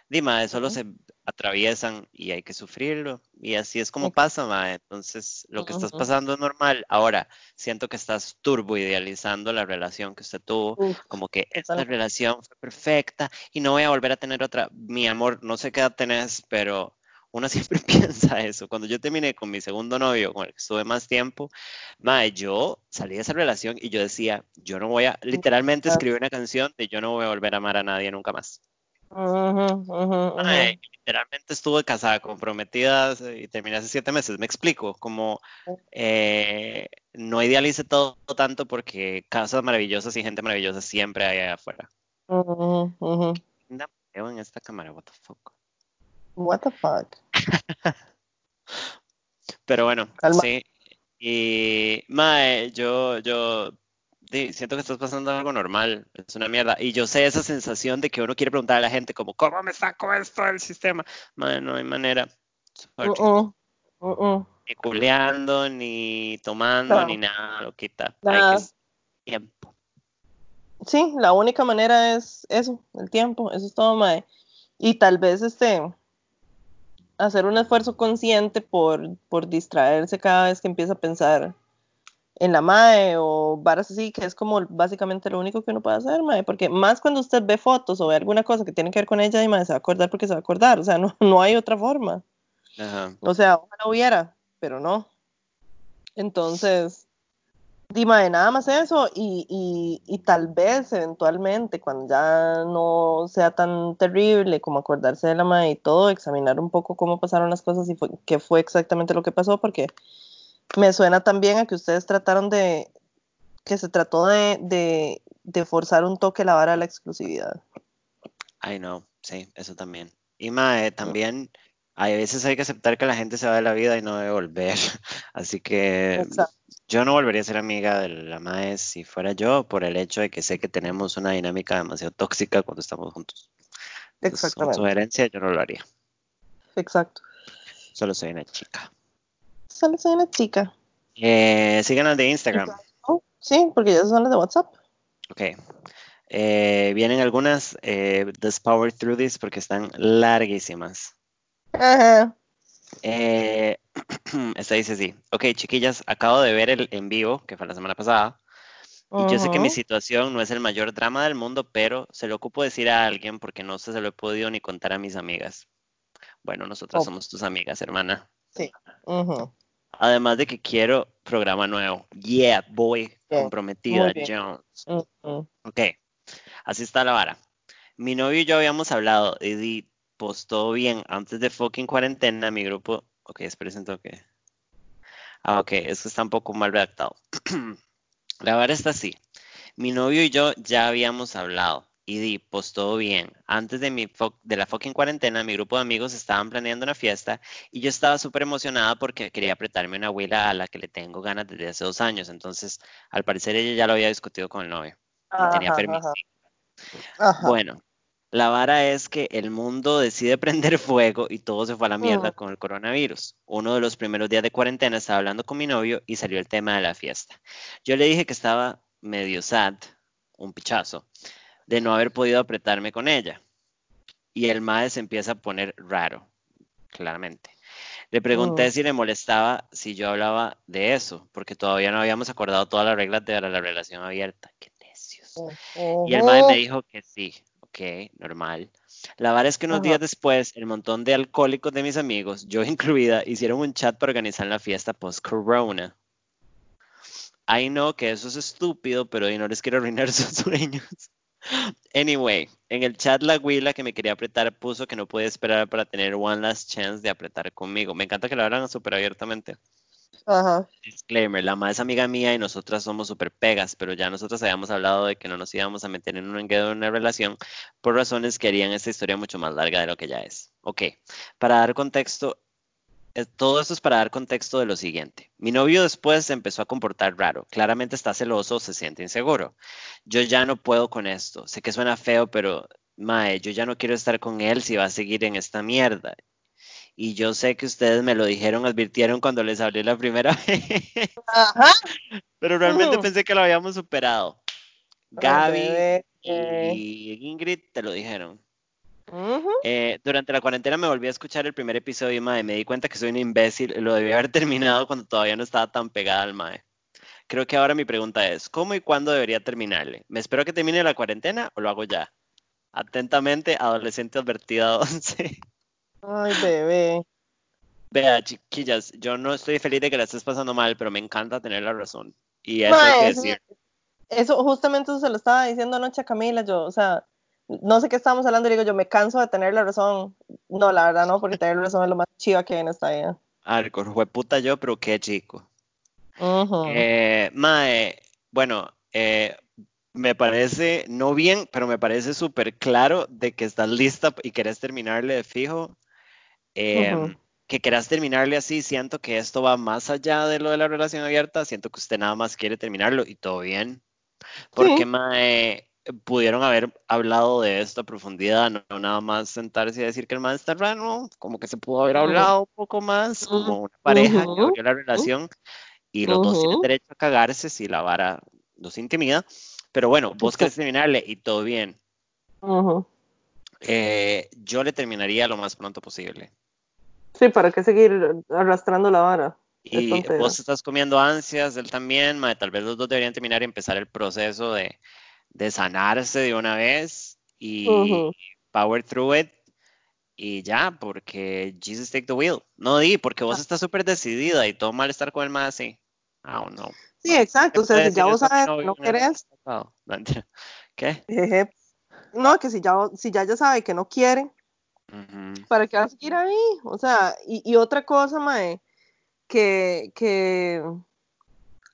Speaker 1: Dime, solo se atraviesan y hay que sufrirlo. Y así es como pasa, mae. Entonces, lo que estás pasando es normal. Ahora, siento que estás turbo idealizando la relación que usted tuvo, como que esta relación fue perfecta y no voy a volver a tener otra. Mi amor, no sé qué edad tenés, pero uno siempre piensa eso. Cuando yo terminé con mi segundo novio, con el que estuve más tiempo, madre, yo salí de esa relación y yo decía, yo no voy a, literalmente escribí una canción de yo no voy a volver a amar a nadie nunca más. Literalmente estuve casada, comprometida y terminé hace siete meses. Me explico, como eh, no idealice todo tanto porque casas maravillosas y gente maravillosa siempre hay allá afuera. en esta cámara, what the fuck.
Speaker 2: What the fuck.
Speaker 1: Pero bueno, sí. Y, mae, yo, yo siento que estás pasando algo normal. Es una mierda. Y yo sé esa sensación de que uno quiere preguntar a la gente, como, ¿cómo me saco esto del sistema? No hay manera.
Speaker 2: Uh -uh.
Speaker 1: Ni culeando, ni tomando, ni nada, lo quita. Hay que... tiempo.
Speaker 2: Sí, la única manera es eso, el tiempo. Eso es todo, mae. Y tal vez este hacer un esfuerzo consciente por, por distraerse cada vez que empieza a pensar en la MAE o varas así, que es como básicamente lo único que uno puede hacer, MAE, porque más cuando usted ve fotos o ve alguna cosa que tiene que ver con ella, y MAE se va a acordar porque se va a acordar, o sea, no, no hay otra forma. O sea, ojalá hubiera, pero no. Entonces, Dima, de nada más eso y, y, tal vez eventualmente cuando ya no sea tan terrible como acordarse de la madre y todo, examinar un poco cómo pasaron las cosas y qué fue exactamente lo que pasó, porque me suena también a que ustedes trataron de, que se trató de, de, de forzar un toque la vara a la exclusividad.
Speaker 1: Ay, no, sí, eso también. Y Mae, también a veces hay que aceptar que la gente se va de la vida y no debe volver. Así que Exacto. Yo no volvería a ser amiga de la MAE si fuera yo, por el hecho de que sé que tenemos una dinámica demasiado tóxica cuando estamos juntos. Entonces, Con
Speaker 2: Exactamente.
Speaker 1: sugerencia yo no lo haría.
Speaker 2: Exacto.
Speaker 1: Solo soy una chica.
Speaker 2: Solo soy una chica.
Speaker 1: Eh, síganos de Instagram.
Speaker 2: Oh, sí, porque ya son las de WhatsApp.
Speaker 1: Ok. Eh, vienen algunas. Eh, let's power through this porque están larguísimas.
Speaker 2: Ajá.
Speaker 1: Eh, esta dice así. Ok, chiquillas, acabo de ver el en vivo, que fue la semana pasada. Y yo sé que mi situación no es el mayor drama del mundo, pero se lo ocupo decir a alguien porque no sé, se lo he podido ni contar a mis amigas. Bueno, nosotras
Speaker 2: Oh.
Speaker 1: somos tus amigas, hermana.
Speaker 2: Sí. Ujú.
Speaker 1: Además de que quiero programa nuevo. Yeah, boy, comprometida. Jones. Ok, así está la vara. Mi novio y yo habíamos hablado y postó bien antes de fucking cuarentena mi grupo. Ok, espérense un toque. Ah, ok, esto está un poco mal redactado. La vara está así. Mi novio y yo ya habíamos hablado y di, pues todo bien. Antes de, mi de la fucking cuarentena, mi grupo de amigos estaban planeando una fiesta y yo estaba súper emocionada porque quería apretarme una abuela a la que le tengo ganas desde hace dos años. Entonces, al parecer ella ya lo había discutido con el novio y tenía
Speaker 2: Ajá,
Speaker 1: permiso.
Speaker 2: ajá. Ajá.
Speaker 1: Bueno, la vara es que el mundo decide prender fuego y todo se fue a la mierda con el coronavirus. Uno de los primeros días de cuarentena estaba hablando con mi novio y salió el tema de la fiesta. Yo le dije que estaba medio sad, un pichazo, de no haber podido apretarme con ella. Y el mae se empieza a poner raro, claramente. Le pregunté
Speaker 2: Mm.
Speaker 1: si le molestaba si yo hablaba de eso, porque todavía no habíamos acordado todas las reglas de la relación abierta. Qué necios. Y el mae me dijo que sí, ok, normal. La verdad es que unos
Speaker 2: Ajá.
Speaker 1: días después, el montón de alcohólicos de mis amigos, yo incluida, hicieron un chat para organizar la fiesta post-corona. I know que eso es estúpido, pero yo no les quiero arruinar sus sueños. Anyway, en el chat la güila que me quería apretar puso que no podía esperar para tener one last chance de apretar conmigo. Me encanta que lo hablan súper abiertamente.
Speaker 2: Ajá.
Speaker 1: Disclaimer, la más amiga mía y nosotras somos súper pegas, pero ya nosotros habíamos hablado de que no nos íbamos a meter en un enredo en una relación por razones que harían esta historia mucho más larga de lo que ya es. Ok, para dar contexto, todo esto es para dar contexto de lo siguiente. Mi novio después se empezó a comportar raro, claramente está celoso, se siente inseguro. Yo ya no puedo con esto, sé que suena feo, pero mae, yo ya no quiero estar con él si va a seguir en esta mierda. Y yo sé que ustedes me lo dijeron, advirtieron cuando les hablé la primera vez.
Speaker 2: Ajá.
Speaker 1: Pero realmente
Speaker 2: Ujú.
Speaker 1: pensé que lo habíamos superado. Gaby y Ingrid te lo dijeron. Eh, durante la cuarentena me volví a escuchar el primer episodio y mae, me di cuenta que soy un imbécil. Lo debí haber terminado cuando todavía no estaba tan pegada al mae. Creo que ahora mi pregunta es, ¿cómo y cuándo debería terminarle? ¿Me espero que termine la cuarentena o lo hago ya? Atentamente, adolescente advertida 11.
Speaker 2: Ay, bebé.
Speaker 1: Vea, chiquillas, yo no estoy feliz de que la estés pasando mal, pero me encanta tener la razón. Y eso hay que
Speaker 2: Mae,
Speaker 1: decir.
Speaker 2: eso justamente eso se lo estaba diciendo anoche a Camila, yo, o sea, no sé qué estábamos hablando, y digo yo, me canso de tener la razón. No, la verdad no, porque tener la razón es lo más chiva que hay en esta vida.
Speaker 1: Arco, fue puta yo, pero qué chico. Eh, mae, bueno, eh, me parece, no bien, pero me parece súper claro de que estás lista y querés terminarle de fijo. Eh. Que querás terminarle así, siento que esto va más allá de lo de la relación abierta, siento que usted nada más quiere terminarlo y todo bien. Porque,
Speaker 2: Sí.
Speaker 1: mae, pudieron haber hablado de esto a profundidad, no, nada más sentarse y decir que el mae está raro, como que se pudo haber hablado un poco más, como una pareja que
Speaker 2: Ujú.
Speaker 1: abrió la relación y los dos tienen derecho a cagarse si la vara los intimida. Pero bueno, vos querés terminarle y todo bien. Eh, yo le terminaría lo más pronto posible.
Speaker 2: Sí, ¿para qué seguir arrastrando la vara?
Speaker 1: Y vos estás comiendo ansias, él también, mae, tal vez los dos deberían terminar y empezar el proceso de, de sanarse de una vez y power through it y ya, porque Jesus take the wheel. No di, porque vos estás súper decidida y todo mal estar con el más así. Don't know.
Speaker 2: Sí, exacto. O sea, si ya vos sabes no
Speaker 1: vez
Speaker 2: querés.
Speaker 1: No. ¿Qué?
Speaker 2: no, que si ya, si ya ya sabe que no quiere. ¿para qué vas a seguir ahí? O sea, y, y otra cosa, mae, que, que,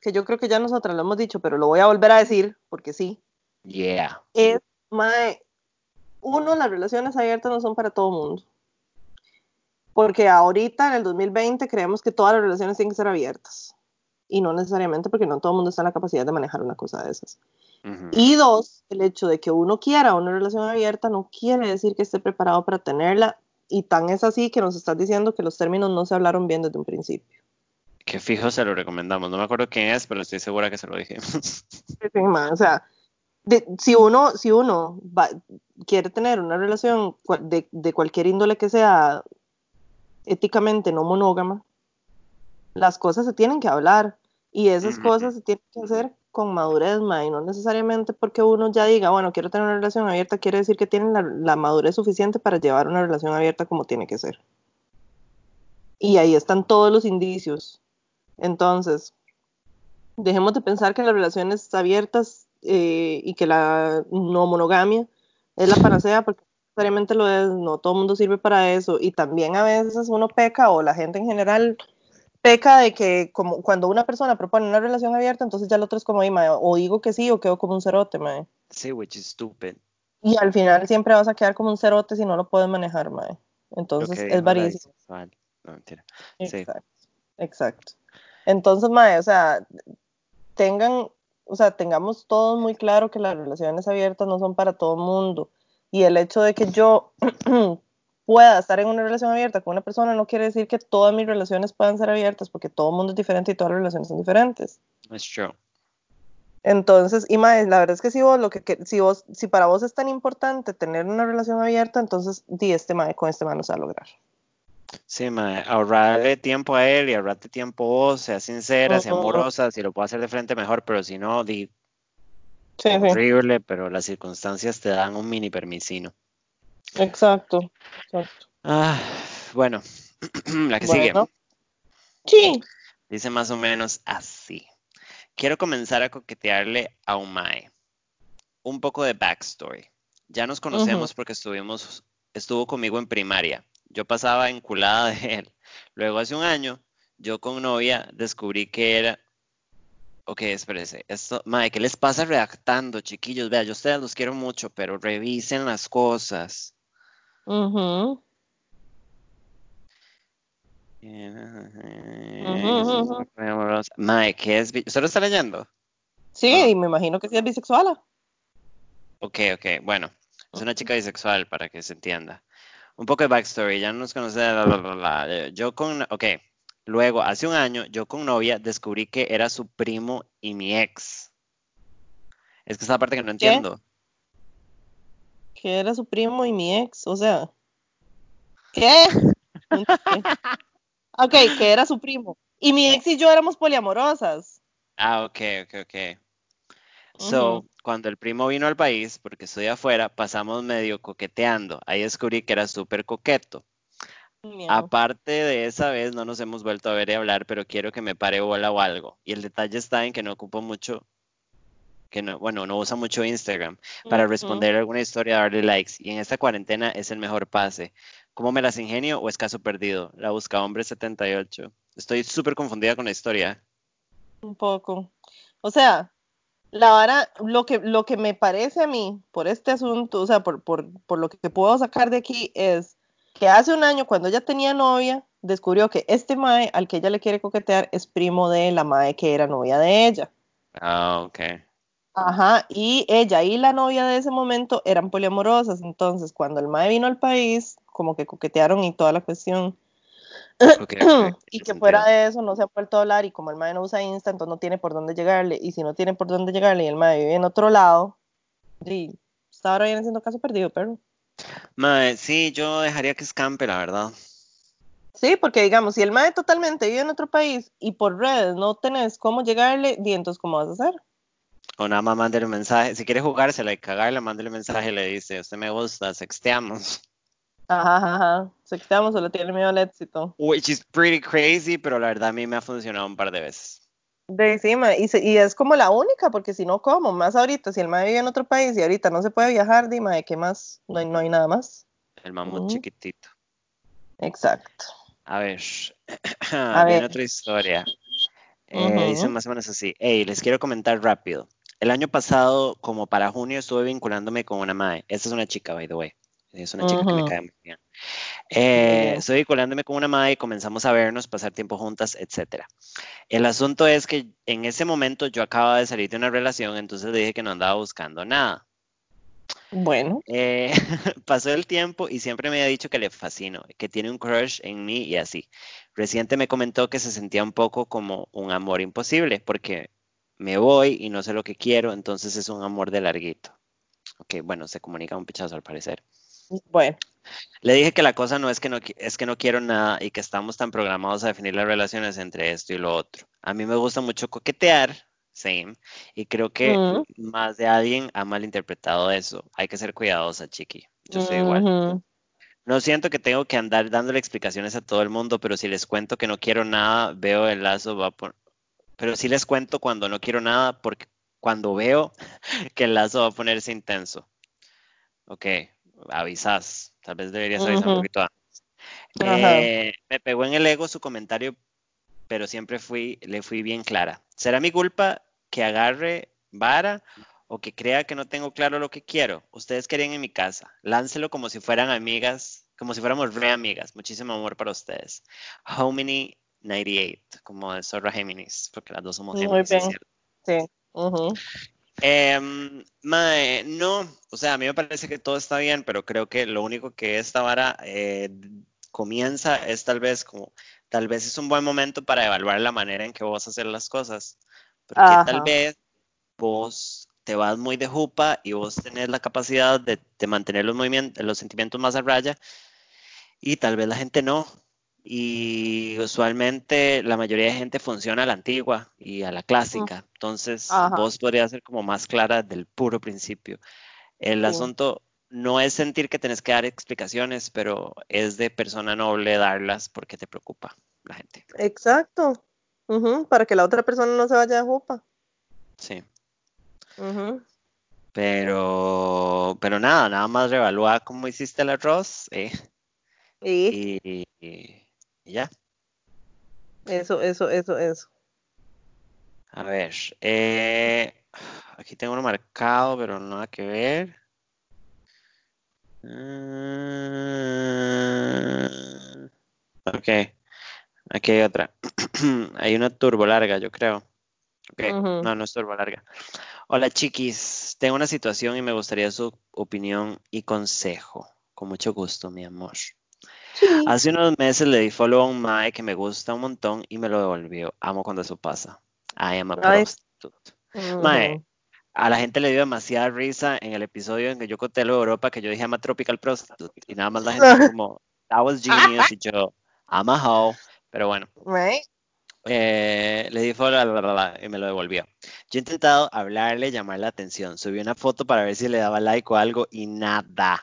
Speaker 2: que yo creo que ya nosotras lo hemos dicho, pero lo voy a volver a decir, porque sí,
Speaker 1: Yeah.
Speaker 2: es, mae, uno, las relaciones abiertas no son para todo el mundo. Porque ahorita, en el 2020, creemos que todas las relaciones tienen que ser abiertas. Y no necesariamente porque no todo el mundo está en la capacidad de manejar una cosa de esas. Y dos, el hecho de que uno quiera una relación abierta no quiere decir que esté preparado para tenerla. Y tan es así que nos estás diciendo que los términos no se hablaron bien desde un principio.
Speaker 1: Que fijo se lo recomendamos. No me acuerdo quién es, pero estoy segura que se lo dijimos.
Speaker 2: Sí, ma, o sea, de- si uno, si uno va- quiere tener una relación de, de cualquier índole que sea éticamente no monógama, las cosas se tienen que hablar y esas
Speaker 1: Ujú.
Speaker 2: cosas se tienen que hacer con madurez, ma, y no necesariamente porque uno ya diga, bueno, quiero tener una relación abierta, quiere decir que tienen la, la madurez suficiente para llevar una relación abierta como tiene que ser. Y ahí están todos los indicios. Entonces, dejemos de pensar que las relaciones abiertas eh, y que la no monogamia es la panacea, porque necesariamente lo es, no todo el mundo sirve para eso, y también a veces uno peca o la gente en general peca de que como cuando una persona propone una relación abierta, entonces ya el otro es como, "Ay, mae, o digo que sí o quedo como un cerote, mae".
Speaker 1: Sí, which is stupid.
Speaker 2: y al final siempre vas a quedar como un cerote si no lo puedes manejar, mae. Entonces
Speaker 1: que
Speaker 2: es
Speaker 1: bisexual. No, mentira. Sí.
Speaker 2: Exacto, exacto. Entonces, mae, o sea, tengan, o sea, tengamos todos muy claro que las relaciones abiertas no son para todo el mundo. Y el hecho de que yo pueda estar en una relación abierta con una persona no quiere decir que todas mis relaciones puedan ser abiertas, porque todo el mundo es diferente y todas las relaciones son diferentes.
Speaker 1: It's true.
Speaker 2: Entonces, y mae, la verdad es que si vos lo que, que- si vos, si para vos es tan importante tener una relación abierta, entonces di este mae, con este mae no se va a lograr.
Speaker 1: Sí, mae, ahorrarle tiempo a él y ahorrarte tiempo vos, sea sincera, sea amorosa, si lo puedo hacer de frente mejor, pero si no, di
Speaker 2: Sí, sí,
Speaker 1: horrible, pero las circunstancias te dan un mini permisino.
Speaker 2: exacto, exacto.
Speaker 1: Ah, bueno, la que sigue
Speaker 2: sí.
Speaker 1: dice más o menos así. Quiero comenzar a coquetearle a un mae. Un poco de backstory. Ya nos conocemos porque estuvimos, estuvo conmigo en primaria. Yo pasaba enculada de él. Luego hace un año, yo con novia descubrí que era. Ok, espérese. Esto, mae, ¿qué les pasa redactando, chiquillos? Vea, yo a ustedes los quiero mucho, pero revisen las cosas.
Speaker 2: Ujú, ujú.
Speaker 1: Mae, ¿qué es? ¿Usted lo está leyendo?
Speaker 2: Sí, y me imagino que sí es bisexual.
Speaker 1: Ok, ok, bueno, es una chica bisexual para que se entienda. Un poco de backstory, ya no nos conocemos, bla, bla, bla, bla. Eh, Yo con, ok, luego, hace un año, yo con novia descubrí que era su primo y mi ex. Es que esa parte que no entiendo.
Speaker 2: Que era su primo y mi ex, o sea. ¿Qué? Ok, que era su primo. Y mi ex y yo éramos poliamorosas.
Speaker 1: Ah, ok, ok, ok. So, cuando el primo vino al país, porque estoy afuera, pasamos medio coqueteando. Ahí descubrí que era súper coqueto.
Speaker 2: Miau.
Speaker 1: Aparte de esa vez, no nos hemos vuelto a ver y hablar, pero quiero que me pare bola o algo. Y el detalle está en que no ocupo mucho, que no, bueno, no usa mucho Instagram para responder alguna historia, darle likes. Y en esta cuarentena es el mejor pase. ¿Cómo me las ingenio o es caso perdido? La busca hombre 78. Estoy súper confundida con la historia.
Speaker 2: Un poco. O sea, la vara, lo que, lo que me parece a mí por este asunto, o sea, por, por, por lo que puedo sacar de aquí es que hace un año, cuando ella tenía novia, descubrió que este mae al que ella le quiere coquetear es primo de la mae que era novia de ella.
Speaker 1: Ah, ok.
Speaker 2: Ajá, y ella y la novia de ese momento eran poliamorosas, entonces cuando el mae vino al país, como que coquetearon y toda la cuestión. Y que fuera de eso no se ha vuelto a hablar y como el mae no usa Insta, entonces no tiene por dónde llegarle y si no tiene por dónde llegarle y el mae vive en otro lado, sí, hasta ahora viene siendo caso perdido, pero
Speaker 1: Mae, sí, yo dejaría que escampe, la verdad.
Speaker 2: sí, porque digamos, si el mae totalmente vive en otro país y por redes no tenés cómo llegarle, y entonces ¿cómo vas a hacer?
Speaker 1: O nada más mándale un mensaje. Si quiere jugársela y cagarle, mándale un mensaje y le dice, usted me gusta, sexteamos.
Speaker 2: Ajá, ajá, ajá, sexteamos solo tiene miedo al éxito.
Speaker 1: Which is pretty crazy, pero la verdad a mí me ha funcionado un par de veces.
Speaker 2: De encima, y, se- y es como la única, porque si no, ¿cómo? Más ahorita, si el mae vive en otro país y ahorita no se puede viajar, dime, ¿de qué más? No hay, no hay nada más.
Speaker 1: El mamut
Speaker 2: Mm.
Speaker 1: chiquitito.
Speaker 2: Exacto.
Speaker 1: A ver,
Speaker 2: A ver.
Speaker 1: otra historia. Eh, Dice
Speaker 2: Ujú.
Speaker 1: más o menos así. Hey, les quiero comentar rápido. El año pasado, como para junio, estuve vinculándome con una mae. Esta es una chica, by the way. Es una chica que me cae muy bien. Eh, estoy colándome con una madre y comenzamos a vernos, pasar tiempo juntas, etc. El asunto es que en ese momento yo acababa de salir de una relación, entonces le dije que no andaba buscando nada.
Speaker 2: Bueno.
Speaker 1: Eh, pasó el tiempo y siempre me ha dicho que le fascino, que tiene un crush en mí y así. Reciente me comentó que se sentía un poco como un amor imposible, porque me voy y no sé lo que quiero, entonces es un amor de larguito. Ok, bueno, se comunica un pichazo al parecer.
Speaker 2: Bueno.
Speaker 1: Le dije que la cosa no es que no es que no quiero nada y que estamos tan programados a definir las relaciones entre esto y lo otro. A mí me gusta mucho coquetear, same, y creo que más de alguien ha malinterpretado eso. Hay que ser cuidadosa, chiqui. Yo soy igual. No siento que tengo que andar dándole explicaciones a todo el mundo, pero si les cuento que no quiero nada, veo el lazo va por... Pero si les cuento cuando no quiero nada, porque cuando veo que el lazo va a ponerse intenso. Ok, avisas. Tal vez deberías avisar un poquito antes. Eh, me pegó en el ego su comentario, pero siempre fui, le fui bien clara. ¿Será mi culpa que agarre vara o que crea que no tengo claro lo que quiero? Ustedes querían en mi casa. Láncelo como si fueran amigas, como si fuéramos re amigas. Muchísimo amor para ustedes. Hominy 98, como de Zorra Géminis, porque las dos somos Géminis. Muy bien.
Speaker 2: Sí.
Speaker 1: Em, no, o sea, a mí me parece que todo está bien, pero creo que lo único que esta vara eh, comienza es tal vez como, tal vez es un buen momento para evaluar la manera en que vos hacer las cosas, porque tal vez vos te vas muy de jupa y vos tenés la capacidad de, de mantener los movimientos, los sentimientos más a raya y tal vez la gente no, y usualmente la mayoría de gente funciona a la antigua y a la clásica. Entonces, vos podrías ser como más clara del puro principio. El asunto no es sentir que tenés que dar explicaciones, pero es de persona noble darlas porque te preocupa la gente.
Speaker 2: Exacto. Para que la otra persona no se vaya de jupa.
Speaker 1: Sí. Pero, pero nada, nada más reevalúa cómo hiciste el arroz. Eh. y y ya.
Speaker 2: Eso, eso, eso, eso.
Speaker 1: A ver, eh, aquí tengo uno marcado, pero no nada que ver. Mm, ok, aquí hay otra. hay una turbo larga, yo creo. Ok, no, no es turbo larga. Hola chiquis, tengo una situación y me gustaría su opinión y consejo. Con mucho gusto, mi amor. Hace unos meses le di follow a un mae que me gusta un montón y me lo devolvió. Amo cuando eso pasa. I am a prostitute. Mae, a la gente le dio demasiada risa en el episodio en que yo conté lo de Europa que yo dije I'm a tropical prostitute y nada más la gente como that was genius y yo I'm a hoe, pero bueno. Eh, le di follow y me lo devolvió. Yo he intentado hablarle, llamar la atención, subí una foto para ver si le daba like o algo y nada.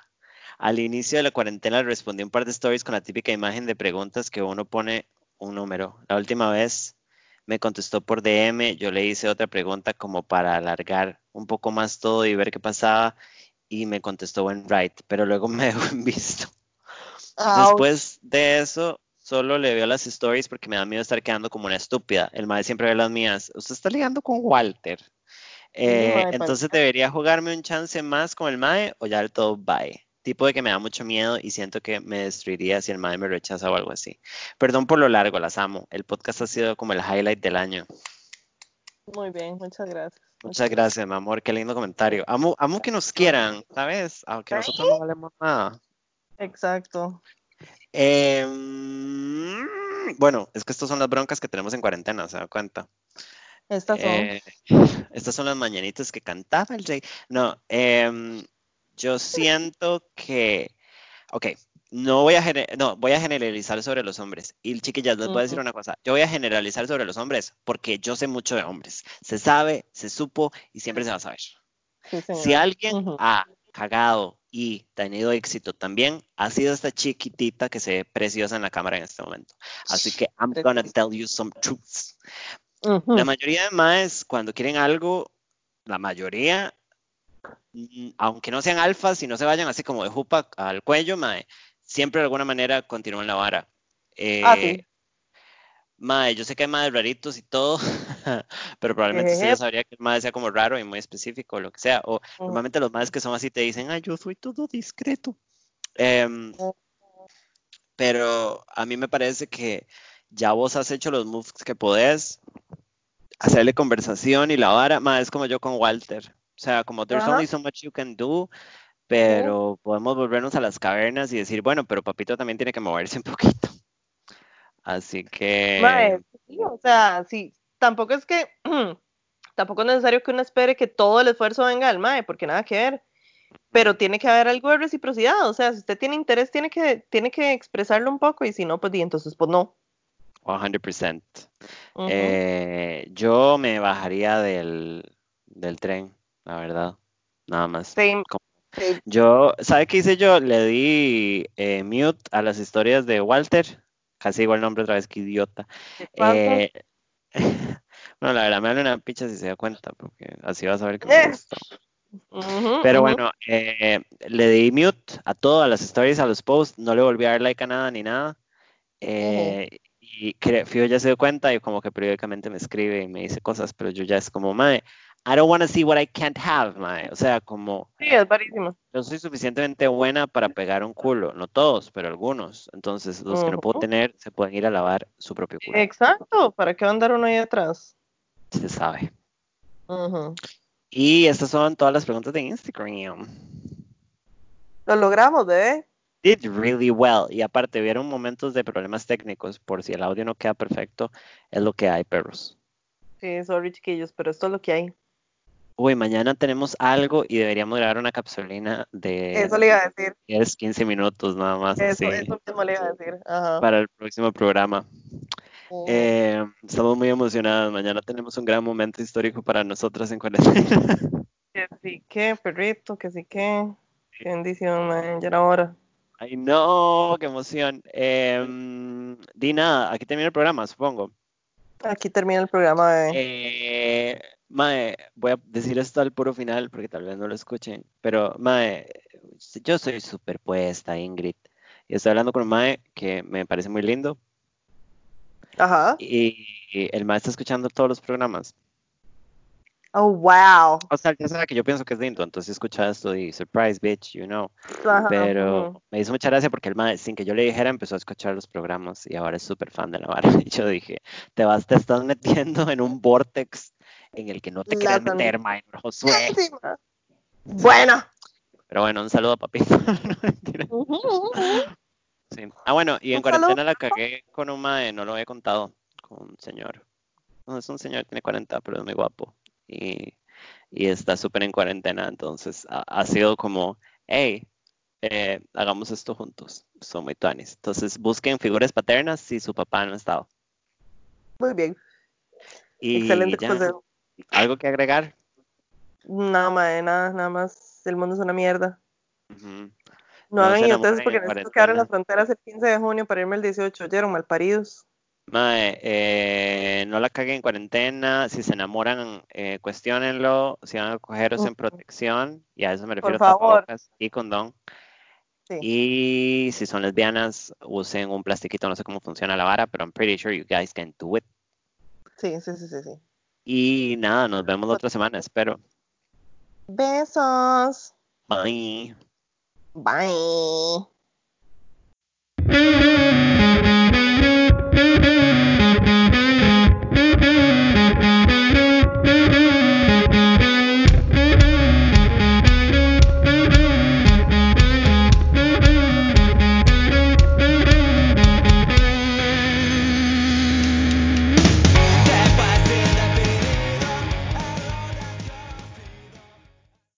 Speaker 1: Al inicio de la cuarentena respondí un par de stories con la típica imagen de preguntas que uno pone un número. La última vez me contestó por DM, yo le hice otra pregunta como para alargar un poco más todo y ver qué pasaba y me contestó en right, pero luego me dejó en visto. Después de eso, solo le veo las stories porque me da miedo estar quedando como una estúpida. El madre siempre ve las mías. Usted está ligando con Walter. Eh, entonces debería jugarme un chance más con el mae o ya el todo bye tipo de que me da mucho miedo y siento que me destruiría si el madre me rechaza o algo así. Perdón por lo largo, las amo. El podcast ha sido como el highlight del año.
Speaker 2: Muy bien, muchas gracias.
Speaker 1: Muchas gracias, mi amor. Qué lindo comentario. Amo, amo que nos quieran, ¿sabes? Aunque nosotros no valemos nada.
Speaker 2: Exacto.
Speaker 1: Em, bueno, es que estas son las broncas que tenemos en cuarentena, ¿se da cuenta?
Speaker 2: Estas son.
Speaker 1: Eh, estas son las mañanitas que cantaba el rey. No, eh, yo siento que, ok, no voy a, no, voy a generalizar sobre los hombres. Y chiquillas, les voy a decir una cosa. Yo voy a generalizar sobre los hombres porque yo sé mucho de hombres. Se sabe, se supo y siempre se va a saber. si alguien ha cagado y tenido éxito también, ha sido esta chiquitita que se ve preciosa en la cámara en este momento. Así que I'm gonna tell you some truths. La mayoría de más, cuando quieren algo, la mayoría aunque no sean alfas y no se vayan así como de jupa al cuello, siempre de alguna manera continúan la vara. ah, sí. Eh, yo sé que hay madres raritos y todo, pero probablemente sí yo sabría que el madre sea como raro y muy específico o lo que sea. O normalmente los madres que son así te dicen, ay, yo soy todo discreto. Em, pero a mí me parece que ya vos has hecho los moves que podés, hacerle conversación y la vara, más es como yo con Walter. O sea, como there's
Speaker 2: Ajá.
Speaker 1: only so much you can do, pero podemos volvernos a las cavernas y decir, bueno, pero papito también tiene que moverse un poquito. Así que,
Speaker 2: Mae, sí, o sea, sí, tampoco es que, tampoco es necesario que uno espere que todo el esfuerzo venga del mae, porque nada que ver. Pero tiene que haber algo de reciprocidad, o sea, si usted tiene interés, tiene que, tiene que expresarlo un poco, y si no, pues di, entonces, pues no.
Speaker 1: 100%.
Speaker 2: Ujú.
Speaker 1: Eh, yo me bajaría del, del tren, la verdad, nada más.
Speaker 2: Same, same.
Speaker 1: Yo, ¿sabe qué hice yo? Le di eh, mute a las historias de Walter, casi igual nombre otra vez, que idiota. Eh, bueno, la verdad me vale una picha si se da cuenta, porque así vas a ver que
Speaker 2: Eh.
Speaker 1: me gustó.
Speaker 2: Ujú,
Speaker 1: Pero bueno, eh, le di mute a todo, a las stories, a los posts, no le volví a dar like a nada ni nada. Eh, Y cre- Fio ya se dio cuenta y como que periódicamente me escribe y me dice cosas, pero yo ya es como, mae, I don't want to see what I can't have, mae. O sea, como
Speaker 2: Sí, es varísimo.
Speaker 1: yo soy suficientemente buena para pegar un culo, no todos, pero algunos. Entonces, los que no puedo tener se pueden ir a lavar su propio culo.
Speaker 2: Exacto, ¿para qué va a andar uno ahí atrás?
Speaker 1: Se sabe. Y estas son todas las preguntas de Instagram.
Speaker 2: Lo logramos, bebé.
Speaker 1: Did really well. Y aparte, vieron momentos de problemas técnicos. Por si el audio no queda perfecto, es lo que hay, perros.
Speaker 2: Sí, sorry, chiquillos, pero esto es lo que hay.
Speaker 1: Uy, mañana tenemos algo y deberíamos grabar una capsulina de
Speaker 2: Eso le iba a decir.
Speaker 1: 10, 15 minutos nada más,
Speaker 2: Eso,
Speaker 1: así,
Speaker 2: eso mismo le iba a decir. Ajá.
Speaker 1: para el próximo programa.
Speaker 2: Ujú.
Speaker 1: Eh, estamos muy emocionados. Mañana tenemos un gran momento histórico para nosotras en cuarentena.
Speaker 2: Que sí que, perrito, que sí que. Qué bendición, man. Ya era hora.
Speaker 1: Ay, no, qué emoción. Eh, di nada, aquí termina el programa, supongo.
Speaker 2: Aquí termina el programa, bebé.
Speaker 1: Eh, mae, voy a decir esto al puro final porque tal vez no lo escuchen, pero mae, yo soy superpuesta, Ingrid, y estoy hablando con un mae que me parece muy lindo
Speaker 2: Ajá.
Speaker 1: y el mae está escuchando todos los programas.
Speaker 2: Oh, wow.
Speaker 1: O sea, ya sabe que yo pienso que es lindo, entonces escucha esto y surprise, bitch, you know.
Speaker 2: Ajá.
Speaker 1: Pero me hizo mucha gracia porque el mae, sin que yo le dijera, empezó a escuchar los programas y ahora es súper fan de la vara. Y yo dije, te vas, te estás metiendo en un vortex en el que no te quieres meter, mae, Josué.
Speaker 2: Bueno.
Speaker 1: Pero bueno, un saludo a papito. No. Sí. Ah, bueno, y en cuarentena
Speaker 2: saludo,
Speaker 1: la cagué con un mae, no lo había contado, con un señor. No, es un señor, tiene 40, pero es muy guapo. Y, y está súper en cuarentena, entonces ha, ha sido como, hey, eh, hagamos esto juntos. Son muy tuanis. Entonces busquen figuras paternas si su papá no ha estado.
Speaker 2: Muy bien.
Speaker 1: Y
Speaker 2: Excelente consejo.
Speaker 1: ¿Algo que agregar?
Speaker 2: Nada, mae, nada, nada más. El mundo es una mierda.
Speaker 1: Ujú.
Speaker 2: No,
Speaker 1: No
Speaker 2: hagan idioteces porque
Speaker 1: en
Speaker 2: necesito que abran las fronteras el 15 de junio para irme el 18. ¿Oyeron? Malparidos.
Speaker 1: Mae, eh, no la caguen en cuarentena. Si se enamoran, eh, cuestionenlo. Si van a cogeros en
Speaker 2: Ujú.
Speaker 1: protección, y a eso me
Speaker 2: Por
Speaker 1: refiero
Speaker 2: favor.
Speaker 1: tapabocas y condón.
Speaker 2: Sí.
Speaker 1: Y si son lesbianas, usen un plastiquito. No sé cómo funciona la vara, pero I'm pretty sure you guys can do it.
Speaker 2: Sí, sí, sí, sí, sí.
Speaker 1: Y nada, nos vemos la otra semana, espero.
Speaker 2: Besos.
Speaker 1: Bye.
Speaker 2: Bye.